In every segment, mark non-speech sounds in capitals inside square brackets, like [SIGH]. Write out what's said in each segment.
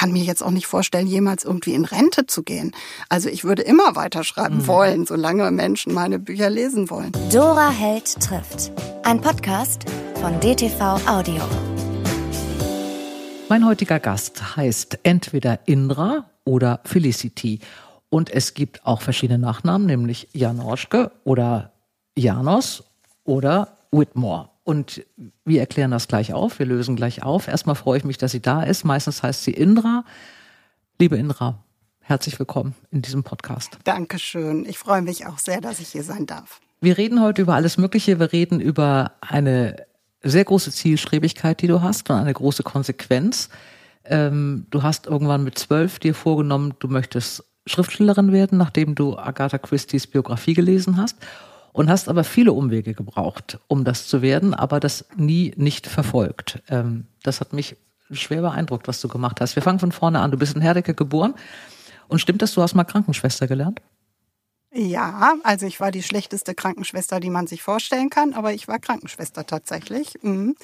kann mir jetzt auch nicht vorstellen, jemals irgendwie in Rente zu gehen. Also ich würde immer weiterschreiben mhm. wollen, solange Menschen meine Bücher lesen wollen. Dora Held trifft. Ein Podcast von DTV Audio. Mein heutiger Gast heißt entweder Indra oder Felicity. Und es gibt auch verschiedene Nachnamen, nämlich Janoschke oder Janos oder Whitmore. Und wir erklären das gleich auf, wir lösen gleich auf. Erstmal freue ich mich, dass sie da ist. Meistens heißt sie Indra. Liebe Indra, herzlich willkommen in diesem Podcast. Dankeschön. Ich freue mich auch sehr, dass ich hier sein darf. Wir reden heute über alles Mögliche. Wir reden über eine sehr große Zielstrebigkeit, die du hast und eine große Konsequenz. Ähm, du hast irgendwann mit zwölf dir vorgenommen, du möchtest Schriftstellerin werden, nachdem du Agatha Christie's Biografie gelesen hast und hast aber viele Umwege gebraucht, um das zu werden, aber das nie nicht verfolgt. Ähm, das hat mich schwer beeindruckt, was du gemacht hast. Wir fangen von vorne an. Du bist in Herdecke geboren und stimmt das, du hast mal Krankenschwester gelernt? Ja, also ich war die schlechteste Krankenschwester, die man sich vorstellen kann, aber ich war Krankenschwester tatsächlich. Mhm.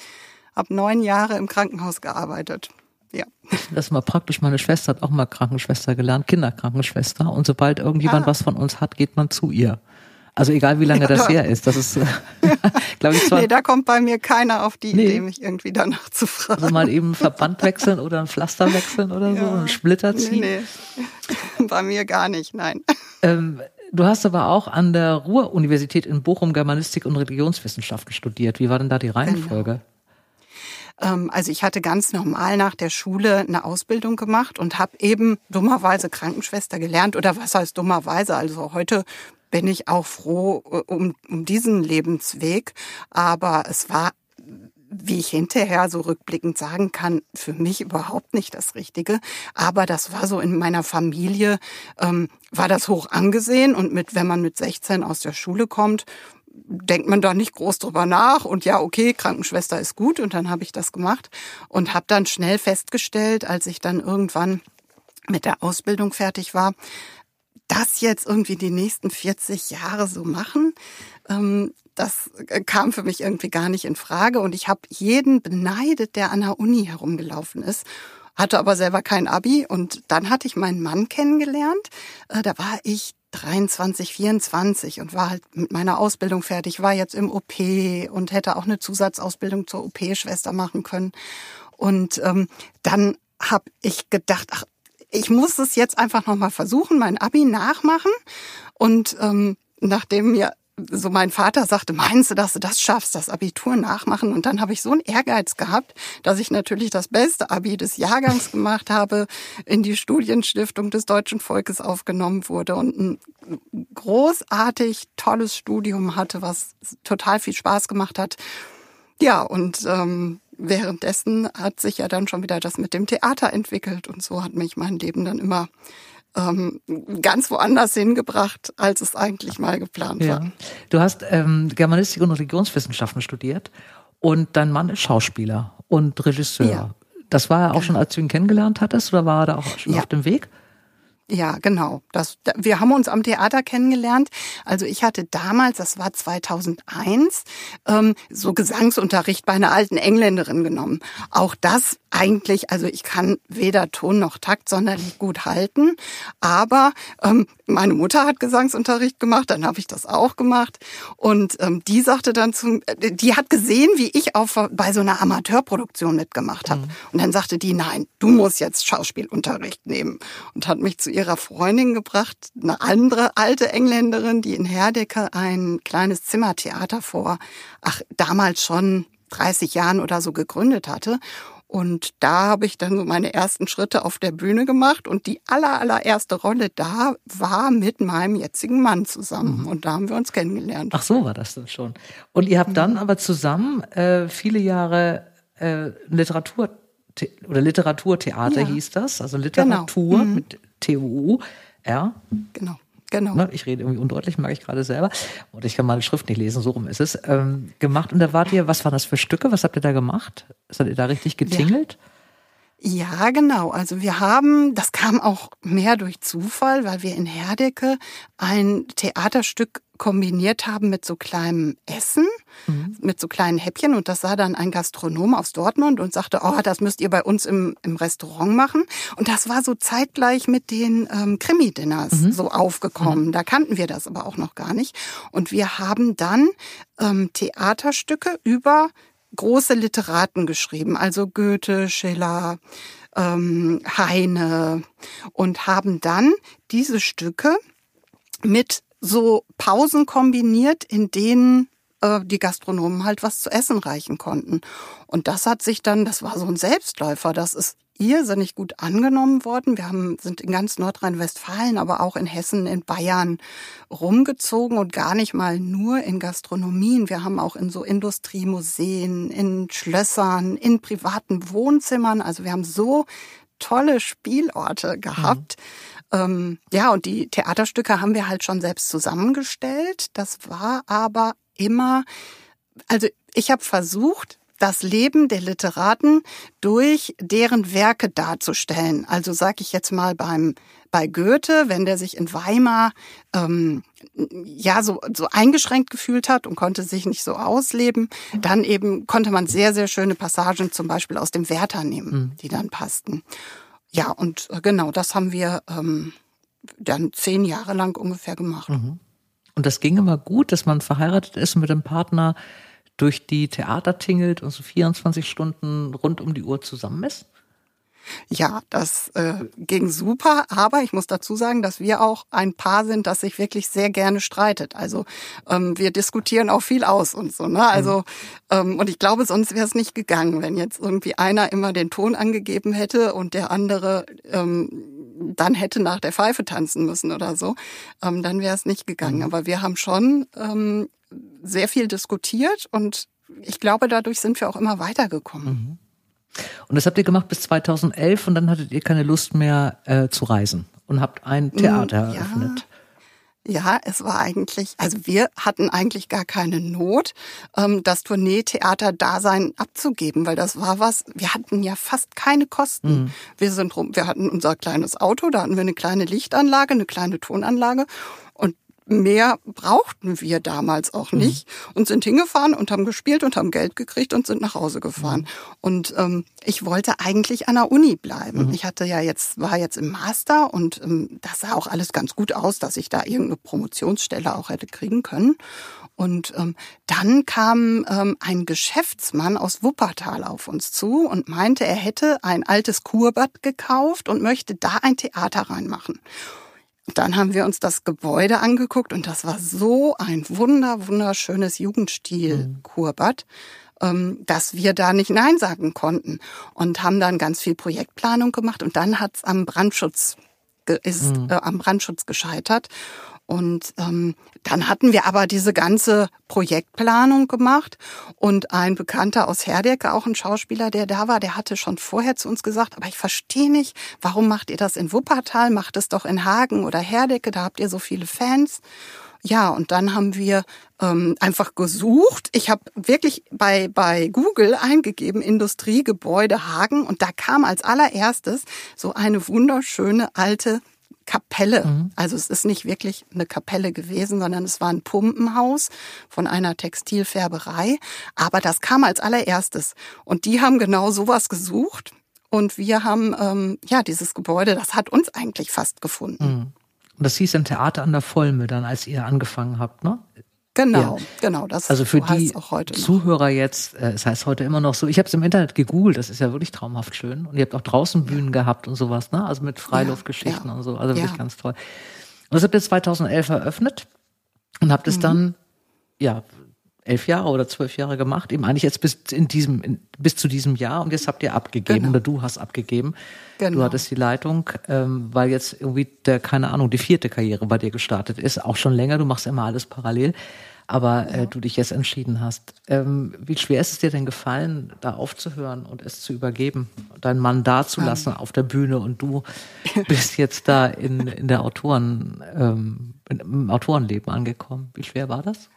Hab neun Jahre im Krankenhaus gearbeitet. Ja. Das ist mal praktisch. Meine Schwester hat auch mal Krankenschwester gelernt, Kinderkrankenschwester. Und sobald irgendjemand ah. was von uns hat, geht man zu ihr. Also egal wie lange ja, das her ist, das ist, [LAUGHS] glaube ich, zwar. Nee, da kommt bei mir keiner auf die nee. Idee, mich irgendwie danach zu fragen. Also mal eben Verband wechseln oder ein Pflaster wechseln oder ja. so, einen Splitter ziehen. Nee, nee. [LAUGHS] Bei mir gar nicht, nein. Ähm, Du hast aber auch an der Ruhr-Universität in Bochum Germanistik und Religionswissenschaften studiert. Wie war denn da die Reihenfolge? Genau. Also ich hatte ganz normal nach der Schule eine Ausbildung gemacht und habe eben dummerweise Krankenschwester gelernt. Oder was heißt dummerweise? Also heute bin ich auch froh äh, um, um diesen Lebensweg. Aber es war wie ich hinterher so rückblickend sagen kann, für mich überhaupt nicht das Richtige. Aber das war so in meiner Familie, ähm, war das hoch angesehen. Und mit, wenn man mit 16 aus der Schule kommt, denkt man da nicht groß drüber nach. Und ja, okay, Krankenschwester ist gut. Und dann habe ich das gemacht und habe dann schnell festgestellt, als ich dann irgendwann mit der Ausbildung fertig war, das jetzt irgendwie die nächsten 40 Jahre so machen, ähm, das äh, kam für mich irgendwie gar nicht in Frage. Und ich habe jeden beneidet, der an der Uni herumgelaufen ist hatte aber selber kein Abi und dann hatte ich meinen Mann kennengelernt. Äh, da war ich 23, 24 und war halt mit meiner Ausbildung fertig, war jetzt im OP und hätte auch eine Zusatzausbildung zur OP-Schwester machen können. Und ähm, dann habe ich gedacht, ach, ich muss es jetzt einfach nochmal versuchen, mein Abi nachmachen. Und ähm, nachdem mir so mein Vater sagte, meinst du, dass du das schaffst, das Abitur nachmachen? Und dann habe ich so einen Ehrgeiz gehabt, dass ich natürlich das beste Abi des Jahrgangs [LAUGHS] gemacht habe, in die Studienstiftung des deutschen Volkes aufgenommen wurde und ein großartig tolles Studium hatte, was total viel Spaß gemacht hat. Ja, und ähm, währenddessen hat sich ja dann schon wieder das mit dem Theater entwickelt und so hat mich mein Leben dann immer ähm, ganz woanders hingebracht, als es eigentlich mal geplant ja. war. Du hast ähm, Germanistik und Religionswissenschaften studiert und dein Mann ist Schauspieler und Regisseur. Ja. Das war er auch genau. schon, als du ihn kennengelernt hattest, oder war er da auch schon ja. auf dem Weg? Ja, genau. Das, wir haben uns am Theater kennengelernt. Also ich hatte damals, das war 2001, ähm, so Gesangsunterricht bei einer alten Engländerin genommen. Auch das eigentlich, also ich kann weder Ton noch Takt sonderlich gut halten, aber ähm, meine Mutter hat Gesangsunterricht gemacht, dann habe ich das auch gemacht und ähm, die sagte dann zum, äh, die hat gesehen, wie ich auf bei so einer Amateurproduktion mitgemacht habe mhm. und dann sagte die, nein, du musst jetzt Schauspielunterricht nehmen und hat mich zu ihrer Freundin gebracht, eine andere alte Engländerin, die in Herdecke ein kleines Zimmertheater vor, ach damals schon 30 Jahren oder so gegründet hatte und da habe ich dann so meine ersten Schritte auf der Bühne gemacht und die aller, allererste Rolle da war mit meinem jetzigen Mann zusammen. Mhm. Und da haben wir uns kennengelernt. Ach so war das dann schon. Und ihr habt dann mhm. aber zusammen äh, viele Jahre äh, Literatur oder Literaturtheater ja. hieß das, also Literatur genau. mhm. mit Ja. Genau. Genau. Ne, ich rede irgendwie undeutlich, mag ich gerade selber. Und ich kann meine Schrift nicht lesen, so rum ist es. Ähm, gemacht. Und da wart ihr, was waren das für Stücke? Was habt ihr da gemacht? Seid ihr da richtig getingelt? Ja, genau. Also wir haben, das kam auch mehr durch Zufall, weil wir in Herdecke ein Theaterstück kombiniert haben mit so kleinem Essen, mhm. mit so kleinen Häppchen. Und das sah dann ein Gastronom aus Dortmund und sagte, oh, das müsst ihr bei uns im, im Restaurant machen. Und das war so zeitgleich mit den ähm, Krimi-Dinners mhm. so aufgekommen. Mhm. Da kannten wir das aber auch noch gar nicht. Und wir haben dann ähm, Theaterstücke über große Literaten geschrieben, also Goethe, Schiller, ähm, Heine und haben dann diese Stücke mit so Pausen kombiniert, in denen äh, die Gastronomen halt was zu essen reichen konnten. Und das hat sich dann, das war so ein Selbstläufer, das ist irrsinnig gut angenommen worden. Wir haben, sind in ganz Nordrhein-Westfalen, aber auch in Hessen, in Bayern rumgezogen und gar nicht mal nur in Gastronomien. Wir haben auch in so Industriemuseen, in Schlössern, in privaten Wohnzimmern. Also wir haben so tolle Spielorte gehabt. Mhm. Ja, und die Theaterstücke haben wir halt schon selbst zusammengestellt. Das war aber immer, also ich habe versucht, das Leben der Literaten durch deren Werke darzustellen. Also sage ich jetzt mal beim bei Goethe, wenn der sich in Weimar ähm, ja so so eingeschränkt gefühlt hat und konnte sich nicht so ausleben, dann eben konnte man sehr sehr schöne Passagen zum Beispiel aus dem Werther nehmen, mhm. die dann passten. Ja und äh, genau das haben wir ähm, dann zehn Jahre lang ungefähr gemacht. Mhm. Und das ging immer gut, dass man verheiratet ist mit dem Partner durch die Theater tingelt und so 24 Stunden rund um die Uhr zusammen ist? Ja, das äh, ging super, aber ich muss dazu sagen, dass wir auch ein Paar sind, das sich wirklich sehr gerne streitet. Also ähm, wir diskutieren auch viel aus und so. Ne? Also mhm. ähm, und ich glaube, sonst wäre es nicht gegangen, wenn jetzt irgendwie einer immer den Ton angegeben hätte und der andere ähm, dann hätte nach der Pfeife tanzen müssen oder so. Ähm, dann wäre es nicht gegangen. Mhm. Aber wir haben schon ähm, sehr viel diskutiert und ich glaube, dadurch sind wir auch immer weitergekommen. Mhm. Und das habt ihr gemacht bis 2011 und dann hattet ihr keine Lust mehr äh, zu reisen und habt ein Theater ja. eröffnet. Ja, es war eigentlich, also wir hatten eigentlich gar keine Not, ähm, das Tourneetheater-Dasein abzugeben, weil das war was, wir hatten ja fast keine Kosten. Mhm. Wir sind rum, wir hatten unser kleines Auto, da hatten wir eine kleine Lichtanlage, eine kleine Tonanlage und mehr brauchten wir damals auch mhm. nicht mhm. und sind hingefahren und haben gespielt und haben Geld gekriegt und sind nach Hause gefahren. Mhm. Und ähm, ich wollte eigentlich an der Uni bleiben. Mhm. Ich hatte ja jetzt, war jetzt im Master und ähm, das sah auch alles ganz gut aus, dass ich da irgendeine Promotionsstelle auch hätte kriegen können. Und ähm, dann kam ähm, ein Geschäftsmann aus Wuppertal auf uns zu und meinte, er hätte ein altes Kurbad gekauft und möchte da ein Theater reinmachen. Dann haben wir uns das Gebäude angeguckt und das war so ein wunder, wunderschönes Jugendstil-Kurbad, ähm, dass wir da nicht Nein sagen konnten und haben dann ganz viel Projektplanung gemacht und dann hat's am Brandschutz ist mhm. äh, am Brandschutz gescheitert und ähm, dann hatten wir aber diese ganze Projektplanung gemacht und ein Bekannter aus Herdecke, auch ein Schauspieler, der da war, der hatte schon vorher zu uns gesagt, aber ich verstehe nicht, warum macht ihr das in Wuppertal, macht es doch in Hagen oder Herdecke, da habt ihr so viele Fans. Ja, und dann haben wir ähm, einfach gesucht. Ich habe wirklich bei, bei Google eingegeben, Industriegebäude Hagen, und da kam als allererstes so eine wunderschöne alte Kapelle. Mhm. Also es ist nicht wirklich eine Kapelle gewesen, sondern es war ein Pumpenhaus von einer Textilfärberei. Aber das kam als allererstes. Und die haben genau sowas gesucht. Und wir haben, ähm, ja, dieses Gebäude, das hat uns eigentlich fast gefunden. Mhm. Und das hieß im Theater an der Vollme dann, als ihr angefangen habt, ne? Genau, ja. genau. Das also für die Zuhörer jetzt, äh, es heißt heute immer noch so, ich habe es im Internet gegoogelt, das ist ja wirklich traumhaft schön. Und ihr habt auch draußen Bühnen gehabt und sowas, ne? Also mit Freiluftgeschichten ja, und so. Also wirklich ganz toll. Und das habt ihr 2011 eröffnet und habt es mhm. dann, ja, elf Jahre oder zwölf Jahre gemacht, eben eigentlich jetzt bis in diesem, in, bis zu diesem Jahr und jetzt habt ihr abgegeben genau. oder du hast abgegeben. Genau. Du hattest die Leitung, ähm, weil jetzt irgendwie der, keine Ahnung, die vierte Karriere bei dir gestartet ist, auch schon länger, du machst immer alles parallel, aber äh, du dich jetzt entschieden hast. Ähm, wie schwer ist es dir denn gefallen, da aufzuhören und es zu übergeben, deinen Mann da zu lassen auf der Bühne und du [LAUGHS] bist jetzt da in, in der Autoren, ähm, im Autorenleben angekommen. Wie schwer war das?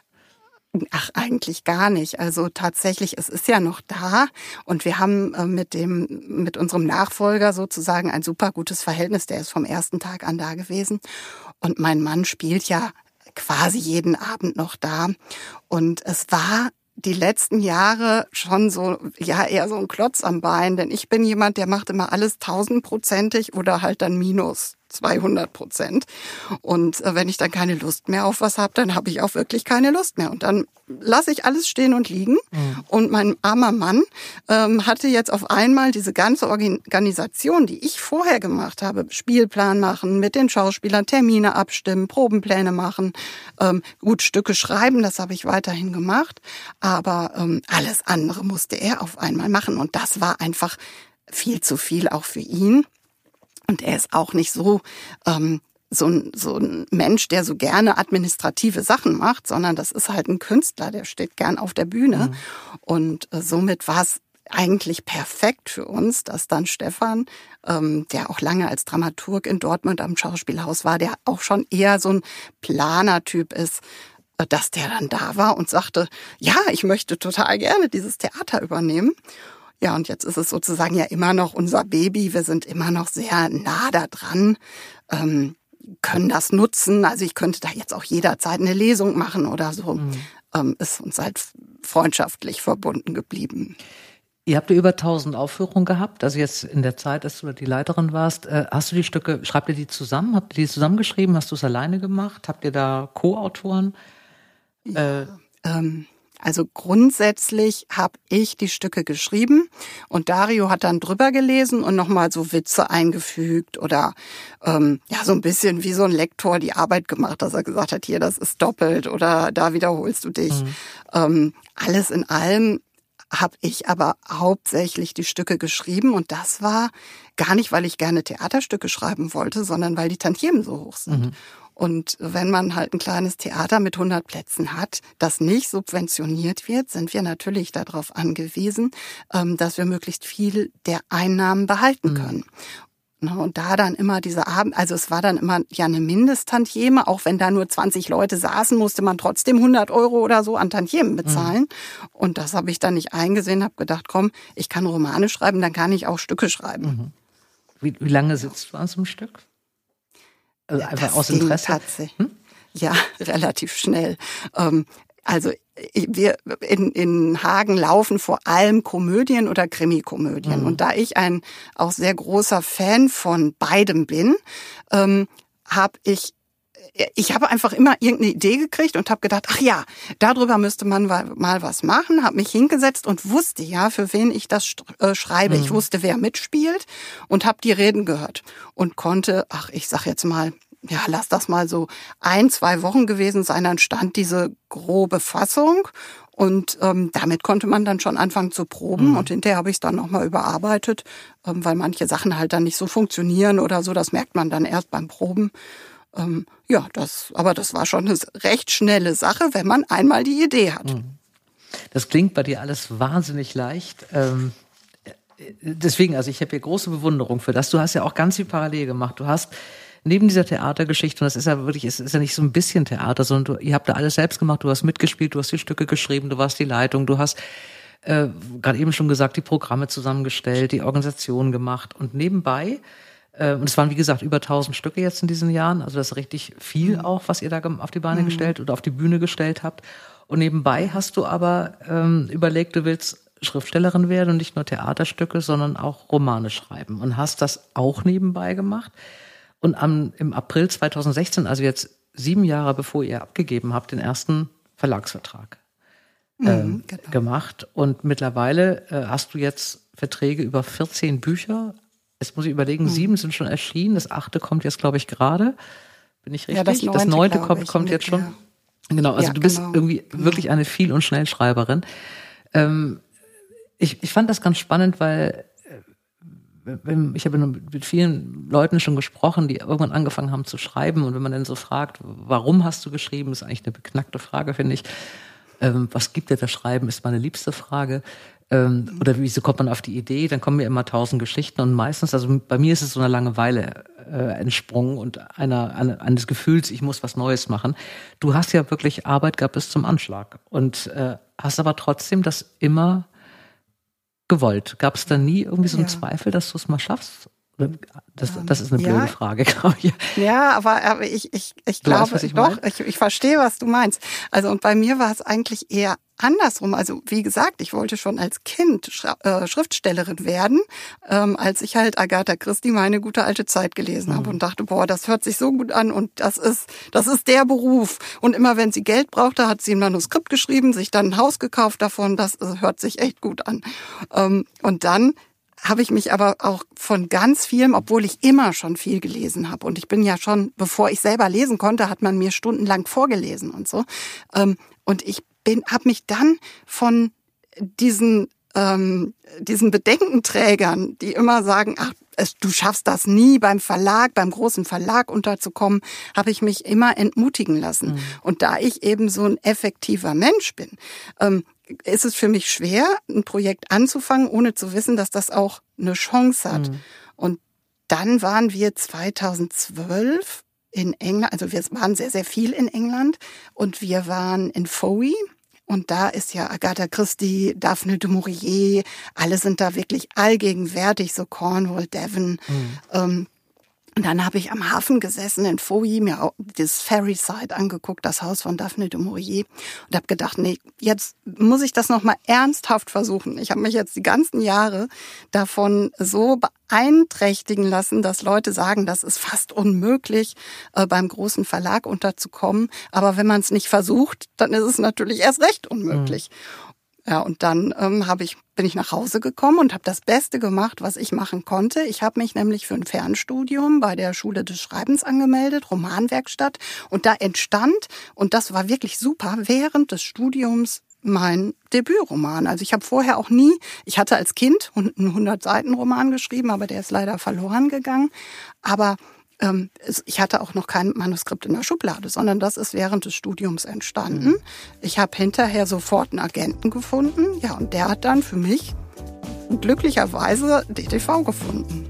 Ach, eigentlich gar nicht. Also tatsächlich, es ist ja noch da und wir haben äh, mit dem, mit unserem Nachfolger sozusagen ein super gutes Verhältnis. Der ist vom ersten Tag an da gewesen und mein Mann spielt ja quasi jeden Abend noch da und es war die letzten Jahre schon so, ja, eher so ein Klotz am Bein, denn ich bin jemand, der macht immer alles tausendprozentig oder halt dann minus. 200 Prozent. Und äh, wenn ich dann keine Lust mehr auf was habe, dann habe ich auch wirklich keine Lust mehr. Und dann lasse ich alles stehen und liegen. Mhm. Und mein armer Mann ähm, hatte jetzt auf einmal diese ganze Organisation, die ich vorher gemacht habe, Spielplan machen, mit den Schauspielern Termine abstimmen, Probenpläne machen, ähm, gut Stücke schreiben, das habe ich weiterhin gemacht. Aber ähm, alles andere musste er auf einmal machen. Und das war einfach viel zu viel auch für ihn. Und er ist auch nicht so, ähm, so, ein, so ein Mensch, der so gerne administrative Sachen macht, sondern das ist halt ein Künstler, der steht gern auf der Bühne. Mhm. Und äh, somit war es eigentlich perfekt für uns, dass dann Stefan, ähm, der auch lange als Dramaturg in Dortmund am Schauspielhaus war, der auch schon eher so ein Planertyp ist, äh, dass der dann da war und sagte, ja, ich möchte total gerne dieses Theater übernehmen. Ja, und jetzt ist es sozusagen ja immer noch unser Baby. Wir sind immer noch sehr nah da dran, ähm, können das nutzen. Also ich könnte da jetzt auch jederzeit eine Lesung machen oder so. Mhm. Ähm, ist uns halt freundschaftlich verbunden geblieben. Ihr habt ja über 1000 Aufführungen gehabt, also jetzt in der Zeit, als du die Leiterin warst. Äh, hast du die Stücke, schreibt ihr die zusammen? Habt ihr die zusammengeschrieben? Hast du es alleine gemacht? Habt ihr da Co-Autoren? Ja, äh, ähm, also grundsätzlich habe ich die Stücke geschrieben und Dario hat dann drüber gelesen und nochmal so Witze eingefügt oder ähm, ja so ein bisschen wie so ein Lektor die Arbeit gemacht, dass er gesagt hat, hier, das ist doppelt oder da wiederholst du dich. Mhm. Ähm, alles in allem habe ich aber hauptsächlich die Stücke geschrieben und das war gar nicht, weil ich gerne Theaterstücke schreiben wollte, sondern weil die Tantiemen so hoch sind. Mhm. Und wenn man halt ein kleines Theater mit 100 Plätzen hat, das nicht subventioniert wird, sind wir natürlich darauf angewiesen, ähm, dass wir möglichst viel der Einnahmen behalten mhm. können. Ne, und da dann immer diese Abend, also es war dann immer ja eine Mindesttantieme, auch wenn da nur 20 Leute saßen, musste man trotzdem 100 Euro oder so an Tantiemen bezahlen. Mhm. Und das habe ich dann nicht eingesehen, habe gedacht, komm, ich kann Romane schreiben, dann kann ich auch Stücke schreiben. Mhm. Wie, wie lange sitzt du an so einem Stück? Also einfach das aus Interesse? Tatsächlich. Hm? Ja, [LAUGHS] relativ schnell. Ähm, also wir in, in Hagen laufen vor allem Komödien oder Krimikomödien. Mhm. Und da ich ein auch sehr großer Fan von beidem bin, ähm, habe ich ich habe einfach immer irgendeine Idee gekriegt und habe gedacht, ach ja, darüber müsste man mal was machen, habe mich hingesetzt und wusste ja, für wen ich das äh, schreibe. Mhm. Ich wusste, wer mitspielt und habe die Reden gehört und konnte, ach, ich sag jetzt mal, ja, lass das mal so ein, zwei Wochen gewesen sein, dann stand diese grobe Fassung und ähm, damit konnte man dann schon anfangen zu proben. Mhm. Und hinterher habe ich es dann nochmal überarbeitet, ähm, weil manche Sachen halt dann nicht so funktionieren oder so. Das merkt man dann erst beim Proben. Ähm, ja, das, aber das war schon eine recht schnelle Sache, wenn man einmal die Idee hat. Mhm. Das klingt bei dir alles wahnsinnig leicht. Ähm, deswegen, also ich habe hier große Bewunderung für das. Du hast ja auch ganz viel parallel gemacht. Du hast neben dieser Theatergeschichte, und das ist ja wirklich, es ist ja nicht so ein bisschen Theater, sondern du, ihr habt da alles selbst gemacht, du hast mitgespielt, du hast die Stücke geschrieben, du warst die Leitung, du hast äh, gerade eben schon gesagt, die Programme zusammengestellt, die Organisation gemacht und nebenbei äh, und es waren, wie gesagt, über 1000 Stücke jetzt in diesen Jahren. Also das ist richtig viel mhm. auch, was ihr da auf die Beine mhm. gestellt oder auf die Bühne gestellt habt. Und nebenbei hast du aber ähm, überlegt, du willst Schriftstellerin werden und nicht nur Theaterstücke, sondern auch Romane schreiben. Und hast das auch nebenbei gemacht. Und am, im April 2016, also jetzt sieben Jahre bevor ihr abgegeben habt, den ersten Verlagsvertrag mhm, ähm, genau. gemacht. Und mittlerweile äh, hast du jetzt Verträge über 14 Bücher Jetzt muss ich überlegen, mhm. sieben sind schon erschienen, das achte kommt jetzt, glaube ich, gerade. Bin ich richtig? Ja, das neunte, das neunte kommt, kommt jetzt schon. Ja. Genau, also ja, du bist genau. irgendwie genau. wirklich eine Viel- und Schnellschreiberin. Ähm, ich, ich fand das ganz spannend, weil äh, ich habe mit vielen Leuten schon gesprochen, die irgendwann angefangen haben zu schreiben. Und wenn man dann so fragt, warum hast du geschrieben, ist eigentlich eine beknackte Frage, finde ich. Ähm, was gibt dir das Schreiben, ist meine liebste Frage. Ähm, oder wieso kommt man auf die Idee? Dann kommen mir immer tausend Geschichten und meistens, also bei mir ist es so eine Langeweile äh, entsprungen und einer, einer, eines Gefühls, ich muss was Neues machen. Du hast ja wirklich Arbeit gehabt bis zum Anschlag und äh, hast aber trotzdem das immer gewollt. Gab es da nie irgendwie so einen ja. Zweifel, dass du es mal schaffst? Das, das ist eine blöde ja. Frage, [LAUGHS] glaube ich. Ja, aber, aber ich, ich, ich du glaube, weißt, ich doch, ich, ich verstehe, was du meinst. Also und bei mir war es eigentlich eher andersrum. Also wie gesagt, ich wollte schon als Kind äh, Schriftstellerin werden, ähm, als ich halt Agatha Christie meine gute alte Zeit gelesen mhm. habe und dachte, boah, das hört sich so gut an und das ist, das ist der Beruf. Und immer wenn sie Geld brauchte, hat sie ein Manuskript geschrieben, sich dann ein Haus gekauft davon. Das äh, hört sich echt gut an. Ähm, und dann habe ich mich aber auch von ganz vielem, obwohl ich immer schon viel gelesen habe und ich bin ja schon, bevor ich selber lesen konnte, hat man mir stundenlang vorgelesen und so. Ähm, und ich bin, habe mich dann von diesen ähm, diesen Bedenkenträgern, die immer sagen, ach, du schaffst das nie beim Verlag, beim großen Verlag unterzukommen, habe ich mich immer entmutigen lassen. Mhm. Und da ich eben so ein effektiver Mensch bin, ähm, ist es für mich schwer, ein Projekt anzufangen, ohne zu wissen, dass das auch eine Chance hat. Mhm. Und dann waren wir 2012 in England, also wir waren sehr, sehr viel in England und wir waren in Fowey. Und da ist ja Agatha Christie, Daphne du Maurier, alle sind da wirklich allgegenwärtig, so Cornwall, Devon. Mhm. Ähm, und dann habe ich am Hafen gesessen in Fouilly, mir auch das Ferryside angeguckt, das Haus von Daphne de Maurier und habe gedacht, nee, jetzt muss ich das noch mal ernsthaft versuchen. Ich habe mich jetzt die ganzen Jahre davon so beeinträchtigen lassen, dass Leute sagen, das ist fast unmöglich, äh, beim großen Verlag unterzukommen. Aber wenn man es nicht versucht, dann ist es natürlich erst recht unmöglich. Mhm. Ja, und dann ähm, hab ich, bin ich nach Hause gekommen und habe das Beste gemacht, was ich machen konnte. Ich habe mich nämlich für ein Fernstudium bei der Schule des Schreibens angemeldet, Romanwerkstatt. Und da entstand, und das war wirklich super, während des Studiums mein Debütroman. Also ich habe vorher auch nie, ich hatte als Kind einen 100-Seiten-Roman geschrieben, aber der ist leider verloren gegangen. Aber ähm, ich hatte auch noch kein Manuskript in der Schublade, sondern das ist während des Studiums entstanden. Mhm. Ich habe hinterher sofort einen Agenten gefunden, ja, und der hat dann für mich glücklicherweise DTV gefunden.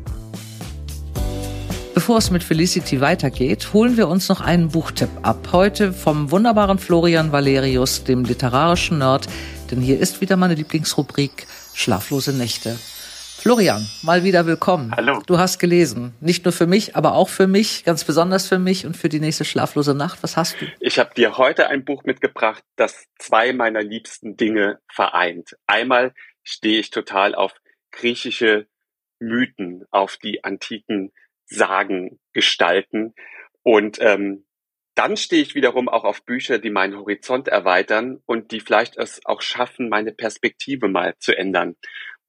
Bevor es mit Felicity weitergeht, holen wir uns noch einen Buchtipp ab. Heute vom wunderbaren Florian Valerius, dem literarischen Nerd, denn hier ist wieder meine Lieblingsrubrik Schlaflose Nächte. Florian, mal wieder willkommen. Hallo. Du hast gelesen. Nicht nur für mich, aber auch für mich, ganz besonders für mich und für die nächste schlaflose Nacht. Was hast du? Ich habe dir heute ein Buch mitgebracht, das zwei meiner liebsten Dinge vereint. Einmal stehe ich total auf griechische Mythen, auf die antiken Sagen gestalten. Und ähm, dann stehe ich wiederum auch auf Bücher, die meinen Horizont erweitern und die vielleicht es auch schaffen, meine Perspektive mal zu ändern.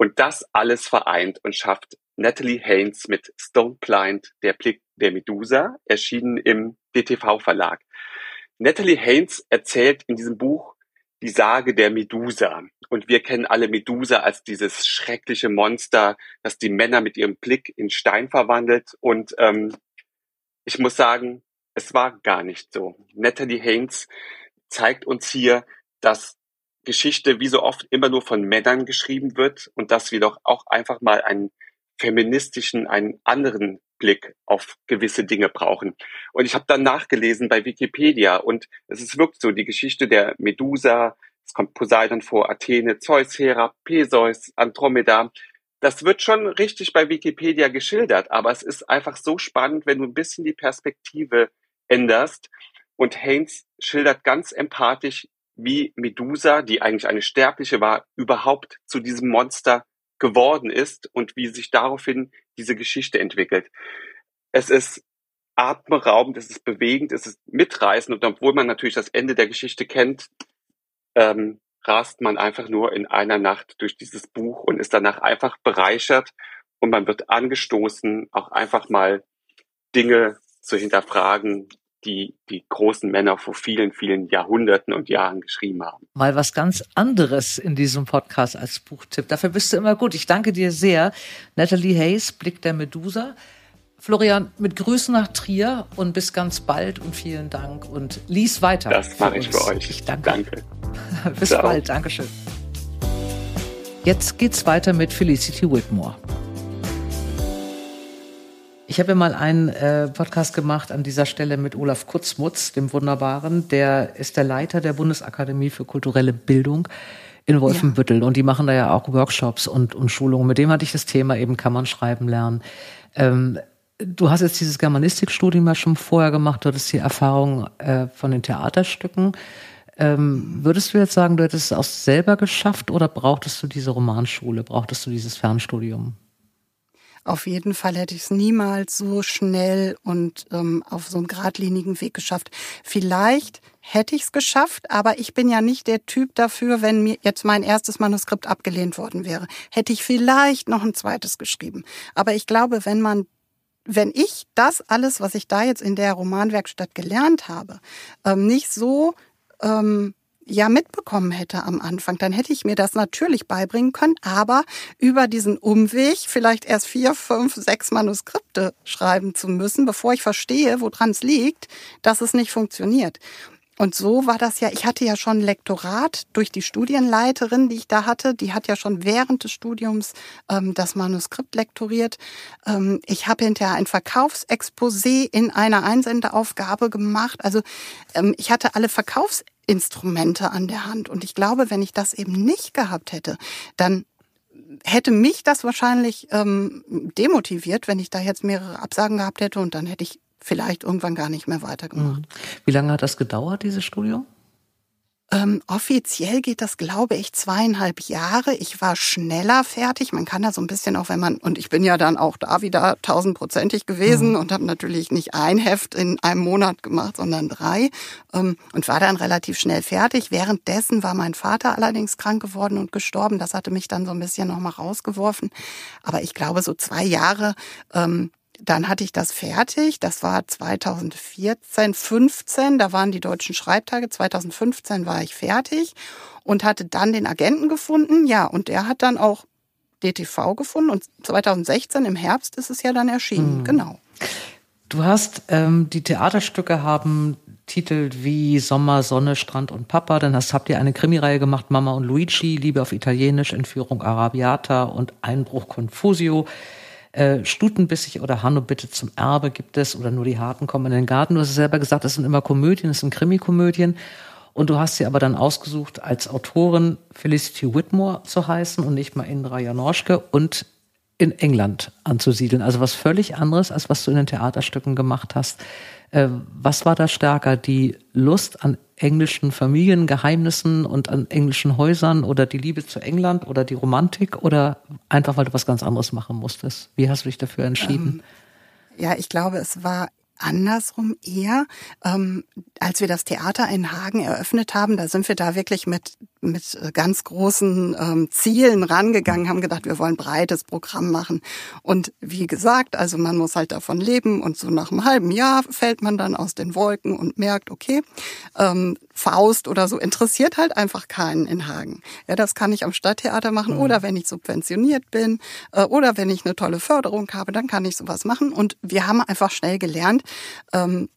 Und das alles vereint und schafft Natalie Haynes mit Stone Blind, der Blick der Medusa, erschienen im DTV Verlag. Natalie Haynes erzählt in diesem Buch die Sage der Medusa. Und wir kennen alle Medusa als dieses schreckliche Monster, das die Männer mit ihrem Blick in Stein verwandelt. Und ähm, ich muss sagen, es war gar nicht so. Natalie Haynes zeigt uns hier, dass Geschichte wie so oft immer nur von Männern geschrieben wird und dass wir doch auch einfach mal einen feministischen, einen anderen Blick auf gewisse Dinge brauchen. Und ich habe dann nachgelesen bei Wikipedia und es ist wirklich so, die Geschichte der Medusa, es kommt Poseidon vor, Athene, Zeus, Hera, Perseus, Andromeda. Das wird schon richtig bei Wikipedia geschildert, aber es ist einfach so spannend, wenn du ein bisschen die Perspektive änderst. Und Haynes schildert ganz empathisch, wie Medusa, die eigentlich eine Sterbliche war, überhaupt zu diesem Monster geworden ist und wie sich daraufhin diese Geschichte entwickelt. Es ist atemberaubend, es ist bewegend, es ist mitreißend und obwohl man natürlich das Ende der Geschichte kennt, ähm, rast man einfach nur in einer Nacht durch dieses Buch und ist danach einfach bereichert und man wird angestoßen, auch einfach mal Dinge zu hinterfragen, die die großen Männer vor vielen, vielen Jahrhunderten und Jahren geschrieben haben. Mal was ganz anderes in diesem Podcast als Buchtipp. Dafür bist du immer gut. Ich danke dir sehr. Natalie Hayes, Blick der Medusa. Florian, mit Grüßen nach Trier und bis ganz bald und vielen Dank und lies weiter. Das mache ich für euch. Ich danke. danke. [LAUGHS] bis Ciao. bald. Dankeschön. Jetzt geht's weiter mit Felicity Whitmore. Ich habe ja mal einen äh, Podcast gemacht an dieser Stelle mit Olaf Kutzmutz, dem Wunderbaren. Der ist der Leiter der Bundesakademie für kulturelle Bildung in Wolfenbüttel. Ja. Und die machen da ja auch Workshops und, und Schulungen. Mit dem hatte ich das Thema eben, kann man schreiben lernen. Ähm, du hast jetzt dieses Germanistikstudium ja schon vorher gemacht, du hattest die Erfahrung äh, von den Theaterstücken. Ähm, würdest du jetzt sagen, du hättest es auch selber geschafft oder brauchtest du diese Romanschule, brauchtest du dieses Fernstudium? Auf jeden Fall hätte ich es niemals so schnell und ähm, auf so einem geradlinigen Weg geschafft. Vielleicht hätte ich es geschafft, aber ich bin ja nicht der Typ dafür, wenn mir jetzt mein erstes Manuskript abgelehnt worden wäre. Hätte ich vielleicht noch ein zweites geschrieben. Aber ich glaube, wenn man wenn ich das alles, was ich da jetzt in der Romanwerkstatt gelernt habe, ähm, nicht so ähm, ja mitbekommen hätte am Anfang, dann hätte ich mir das natürlich beibringen können, aber über diesen Umweg vielleicht erst vier, fünf, sechs Manuskripte schreiben zu müssen, bevor ich verstehe, woran es liegt, dass es nicht funktioniert. Und so war das ja, ich hatte ja schon Lektorat durch die Studienleiterin, die ich da hatte, die hat ja schon während des Studiums ähm, das Manuskript lektoriert. Ähm, ich habe hinterher ein Verkaufsexposé in einer Einsendeaufgabe gemacht. Also ähm, ich hatte alle Verkaufsinstrumente an der Hand. Und ich glaube, wenn ich das eben nicht gehabt hätte, dann hätte mich das wahrscheinlich ähm, demotiviert, wenn ich da jetzt mehrere Absagen gehabt hätte und dann hätte ich vielleicht irgendwann gar nicht mehr weitergemacht. Mhm. Wie lange hat das gedauert, dieses Studium? Ähm, offiziell geht das, glaube ich, zweieinhalb Jahre. Ich war schneller fertig. Man kann da so ein bisschen auch, wenn man, und ich bin ja dann auch da wieder tausendprozentig gewesen mhm. und habe natürlich nicht ein Heft in einem Monat gemacht, sondern drei ähm, und war dann relativ schnell fertig. Währenddessen war mein Vater allerdings krank geworden und gestorben. Das hatte mich dann so ein bisschen nochmal rausgeworfen. Aber ich glaube, so zwei Jahre ähm, dann hatte ich das fertig. Das war 2014, 15. Da waren die deutschen Schreibtage. 2015 war ich fertig und hatte dann den Agenten gefunden. Ja, und der hat dann auch DTV gefunden. Und 2016 im Herbst ist es ja dann erschienen. Mhm. Genau. Du hast ähm, die Theaterstücke haben Titel wie Sommer, Sonne, Strand und Papa. Dann hast, habt ihr eine Krimireihe gemacht, Mama und Luigi, Liebe auf Italienisch, Entführung Arabiata und Einbruch Confusio. Äh, Stutenbissig oder Hanno bitte zum Erbe gibt es oder nur die Harten kommen in den Garten. Du hast es selber gesagt, das sind immer Komödien, das sind Krimikomödien. Und du hast sie aber dann ausgesucht, als Autorin Felicity Whitmore zu heißen und nicht mal Indra Janoschke und in England anzusiedeln. Also was völlig anderes, als was du in den Theaterstücken gemacht hast. Äh, was war da stärker? Die Lust an englischen Familiengeheimnissen und an englischen Häusern oder die Liebe zu England oder die Romantik oder einfach, weil du was ganz anderes machen musstest? Wie hast du dich dafür entschieden? Ähm, ja, ich glaube, es war andersrum eher, ähm, als wir das Theater in Hagen eröffnet haben, da sind wir da wirklich mit mit äh, ganz großen ähm, Zielen rangegangen, haben gedacht, wir wollen breites Programm machen. Und wie gesagt, also man muss halt davon leben und so nach einem halben Jahr fällt man dann aus den Wolken und merkt, okay, ähm, Faust oder so interessiert halt einfach keinen in Hagen. Ja, das kann ich am Stadttheater machen mhm. oder wenn ich subventioniert bin äh, oder wenn ich eine tolle Förderung habe, dann kann ich sowas machen. Und wir haben einfach schnell gelernt, ähm,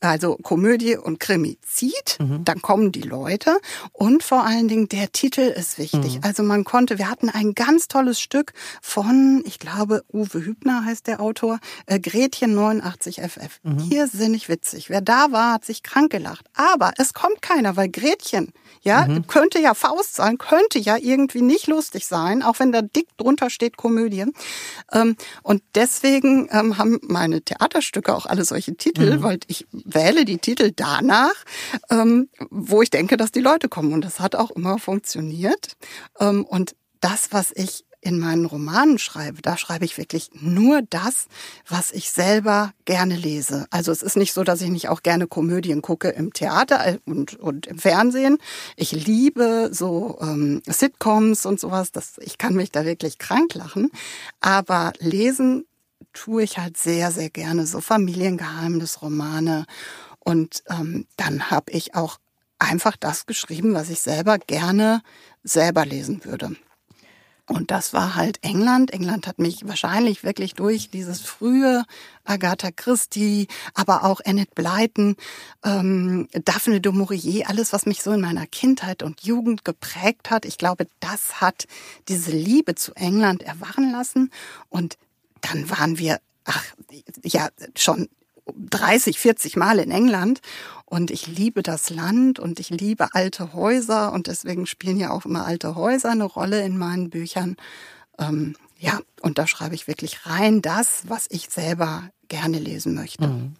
also Komödie und Krimi zieht, mhm. dann kommen die Leute und vor allen Dingen der Titel ist wichtig. Mhm. Also man konnte, wir hatten ein ganz tolles Stück von, ich glaube, Uwe Hübner heißt der Autor, äh, Gretchen 89 FF. Mhm. Hier sinnig witzig. Wer da war, hat sich krank gelacht. Aber es kommt keiner, weil Gretchen, ja, mhm. könnte ja Faust sein, könnte ja irgendwie nicht lustig sein, auch wenn da dick drunter steht Komödie. Ähm, und deswegen ähm, haben meine Theaterstücke auch alle solche Titel, mhm. weil ich wähle die Titel danach, ähm, wo ich denke, dass die Leute kommen. Und das hat auch immer funktioniert. Ähm, und das, was ich in meinen Romanen schreibe, da schreibe ich wirklich nur das, was ich selber gerne lese. Also es ist nicht so, dass ich nicht auch gerne Komödien gucke im Theater äh, und, und im Fernsehen. Ich liebe so ähm, Sitcoms und sowas. Das, ich kann mich da wirklich krank lachen. Aber lesen tue ich halt sehr, sehr gerne so Familiengeheimnisromane. Und ähm, dann habe ich auch einfach das geschrieben, was ich selber gerne selber lesen würde. Und das war halt England. England hat mich wahrscheinlich wirklich durch dieses frühe Agatha Christie, aber auch Annette Blyton, ähm, Daphne du Maurier, alles, was mich so in meiner Kindheit und Jugend geprägt hat. Ich glaube, das hat diese Liebe zu England erwachen lassen. Und dann waren wir ach, ja, schon 30, 40 Mal in England und ich liebe das Land und ich liebe alte Häuser und deswegen spielen ja auch immer alte Häuser eine Rolle in meinen Büchern. Ähm, ja, und da schreibe ich wirklich rein das, was ich selber gerne lesen möchte. Mhm.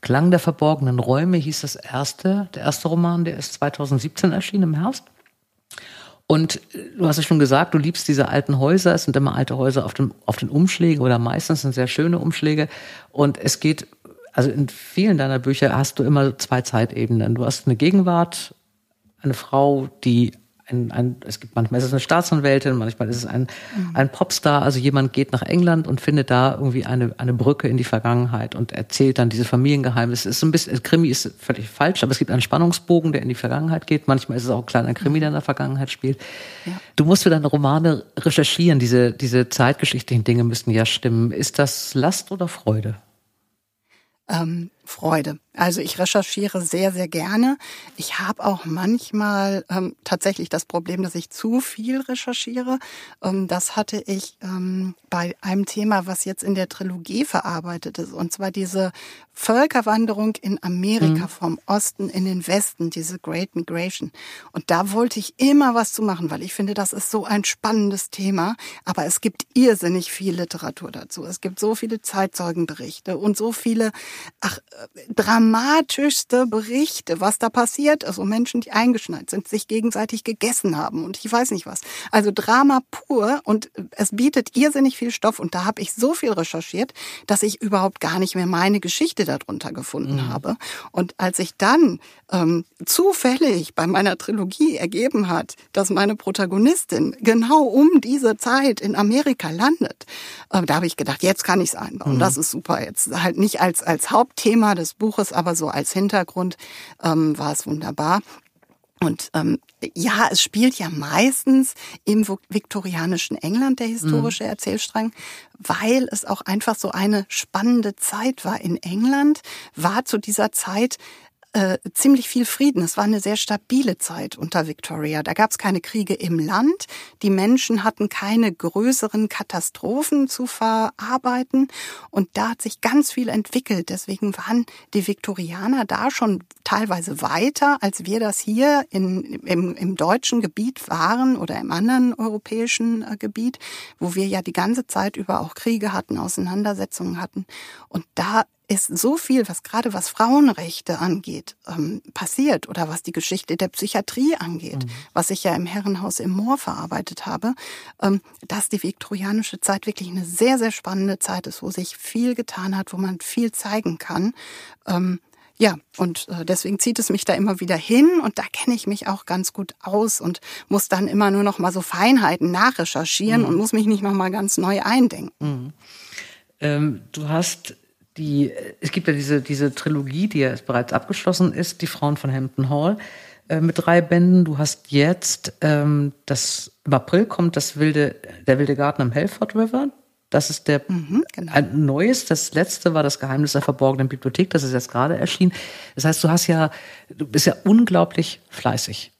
Klang der verborgenen Räume hieß das erste, der erste Roman, der ist 2017 erschienen im Herbst. Und du hast es schon gesagt, du liebst diese alten Häuser. Es sind immer alte Häuser auf, dem, auf den Umschlägen oder meistens sind sehr schöne Umschläge. Und es geht, also in vielen deiner Bücher hast du immer zwei Zeitebenen. Du hast eine Gegenwart, eine Frau, die ein, ein, es gibt manchmal ist es eine Staatsanwältin, manchmal ist es ein, mhm. ein Popstar, also jemand geht nach England und findet da irgendwie eine, eine Brücke in die Vergangenheit und erzählt dann diese Familiengeheimnisse. Es ist ein bisschen, Krimi ist völlig falsch, aber es gibt einen Spannungsbogen, der in die Vergangenheit geht. Manchmal ist es auch ein kleiner Krimi, der in der Vergangenheit spielt. Ja. Du musst für deine Romane recherchieren, diese, diese zeitgeschichtlichen Dinge müssen ja stimmen. Ist das Last oder Freude? Ähm, Freude. Also ich recherchiere sehr, sehr gerne. Ich habe auch manchmal ähm, tatsächlich das Problem, dass ich zu viel recherchiere. Ähm, das hatte ich ähm, bei einem Thema, was jetzt in der Trilogie verarbeitet ist, und zwar diese Völkerwanderung in Amerika mhm. vom Osten in den Westen, diese Great Migration. Und da wollte ich immer was zu machen, weil ich finde, das ist so ein spannendes Thema. Aber es gibt irrsinnig viel Literatur dazu. Es gibt so viele Zeitzeugenberichte und so viele, ach, dramatischste Berichte, was da passiert ist. Und Menschen, die eingeschneit sind, sich gegenseitig gegessen haben und ich weiß nicht was. Also Drama pur und es bietet irrsinnig viel Stoff. Und da habe ich so viel recherchiert, dass ich überhaupt gar nicht mehr meine Geschichte darunter gefunden mhm. habe. Und als ich dann ähm, zufällig bei meiner Trilogie ergeben hat, dass meine Protagonistin genau um diese Zeit in Amerika landet, äh, da habe ich gedacht, jetzt kann ich es einbauen. Mhm. Das ist super. Jetzt halt nicht als, als Hauptthema des Buches, aber so als Hintergrund ähm, war es wunderbar. Und ähm, ja, es spielt ja meistens im viktorianischen England der historische mhm. Erzählstrang, weil es auch einfach so eine spannende Zeit war in England, war zu dieser Zeit äh, ziemlich viel Frieden. Es war eine sehr stabile Zeit unter Victoria. Da gab es keine Kriege im Land. Die Menschen hatten keine größeren Katastrophen zu verarbeiten. Und da hat sich ganz viel entwickelt. Deswegen waren die Viktorianer da schon teilweise weiter, als wir das hier in, im, im deutschen Gebiet waren oder im anderen europäischen äh, Gebiet, wo wir ja die ganze Zeit über auch Kriege hatten, Auseinandersetzungen hatten. Und da ist so viel, was gerade was Frauenrechte angeht, ähm, passiert oder was die Geschichte der Psychiatrie angeht, mhm. was ich ja im Herrenhaus im Moor verarbeitet habe, ähm, dass die viktorianische Zeit wirklich eine sehr, sehr spannende Zeit ist, wo sich viel getan hat, wo man viel zeigen kann. Ähm, ja, und äh, deswegen zieht es mich da immer wieder hin und da kenne ich mich auch ganz gut aus und muss dann immer nur noch mal so Feinheiten nachrecherchieren mhm. und muss mich nicht noch mal ganz neu eindenken. Mhm. Ähm, du hast die, es gibt ja diese, diese Trilogie, die ja bereits abgeschlossen ist, die Frauen von Hampton Hall, äh, mit drei Bänden. Du hast jetzt, ähm, das, im April kommt das wilde, der wilde Garten am Helford River. Das ist der mhm, genau. ein neues. Das letzte war das Geheimnis der verborgenen Bibliothek. Das ist jetzt gerade erschienen. Das heißt, du hast ja, du bist ja unglaublich fleißig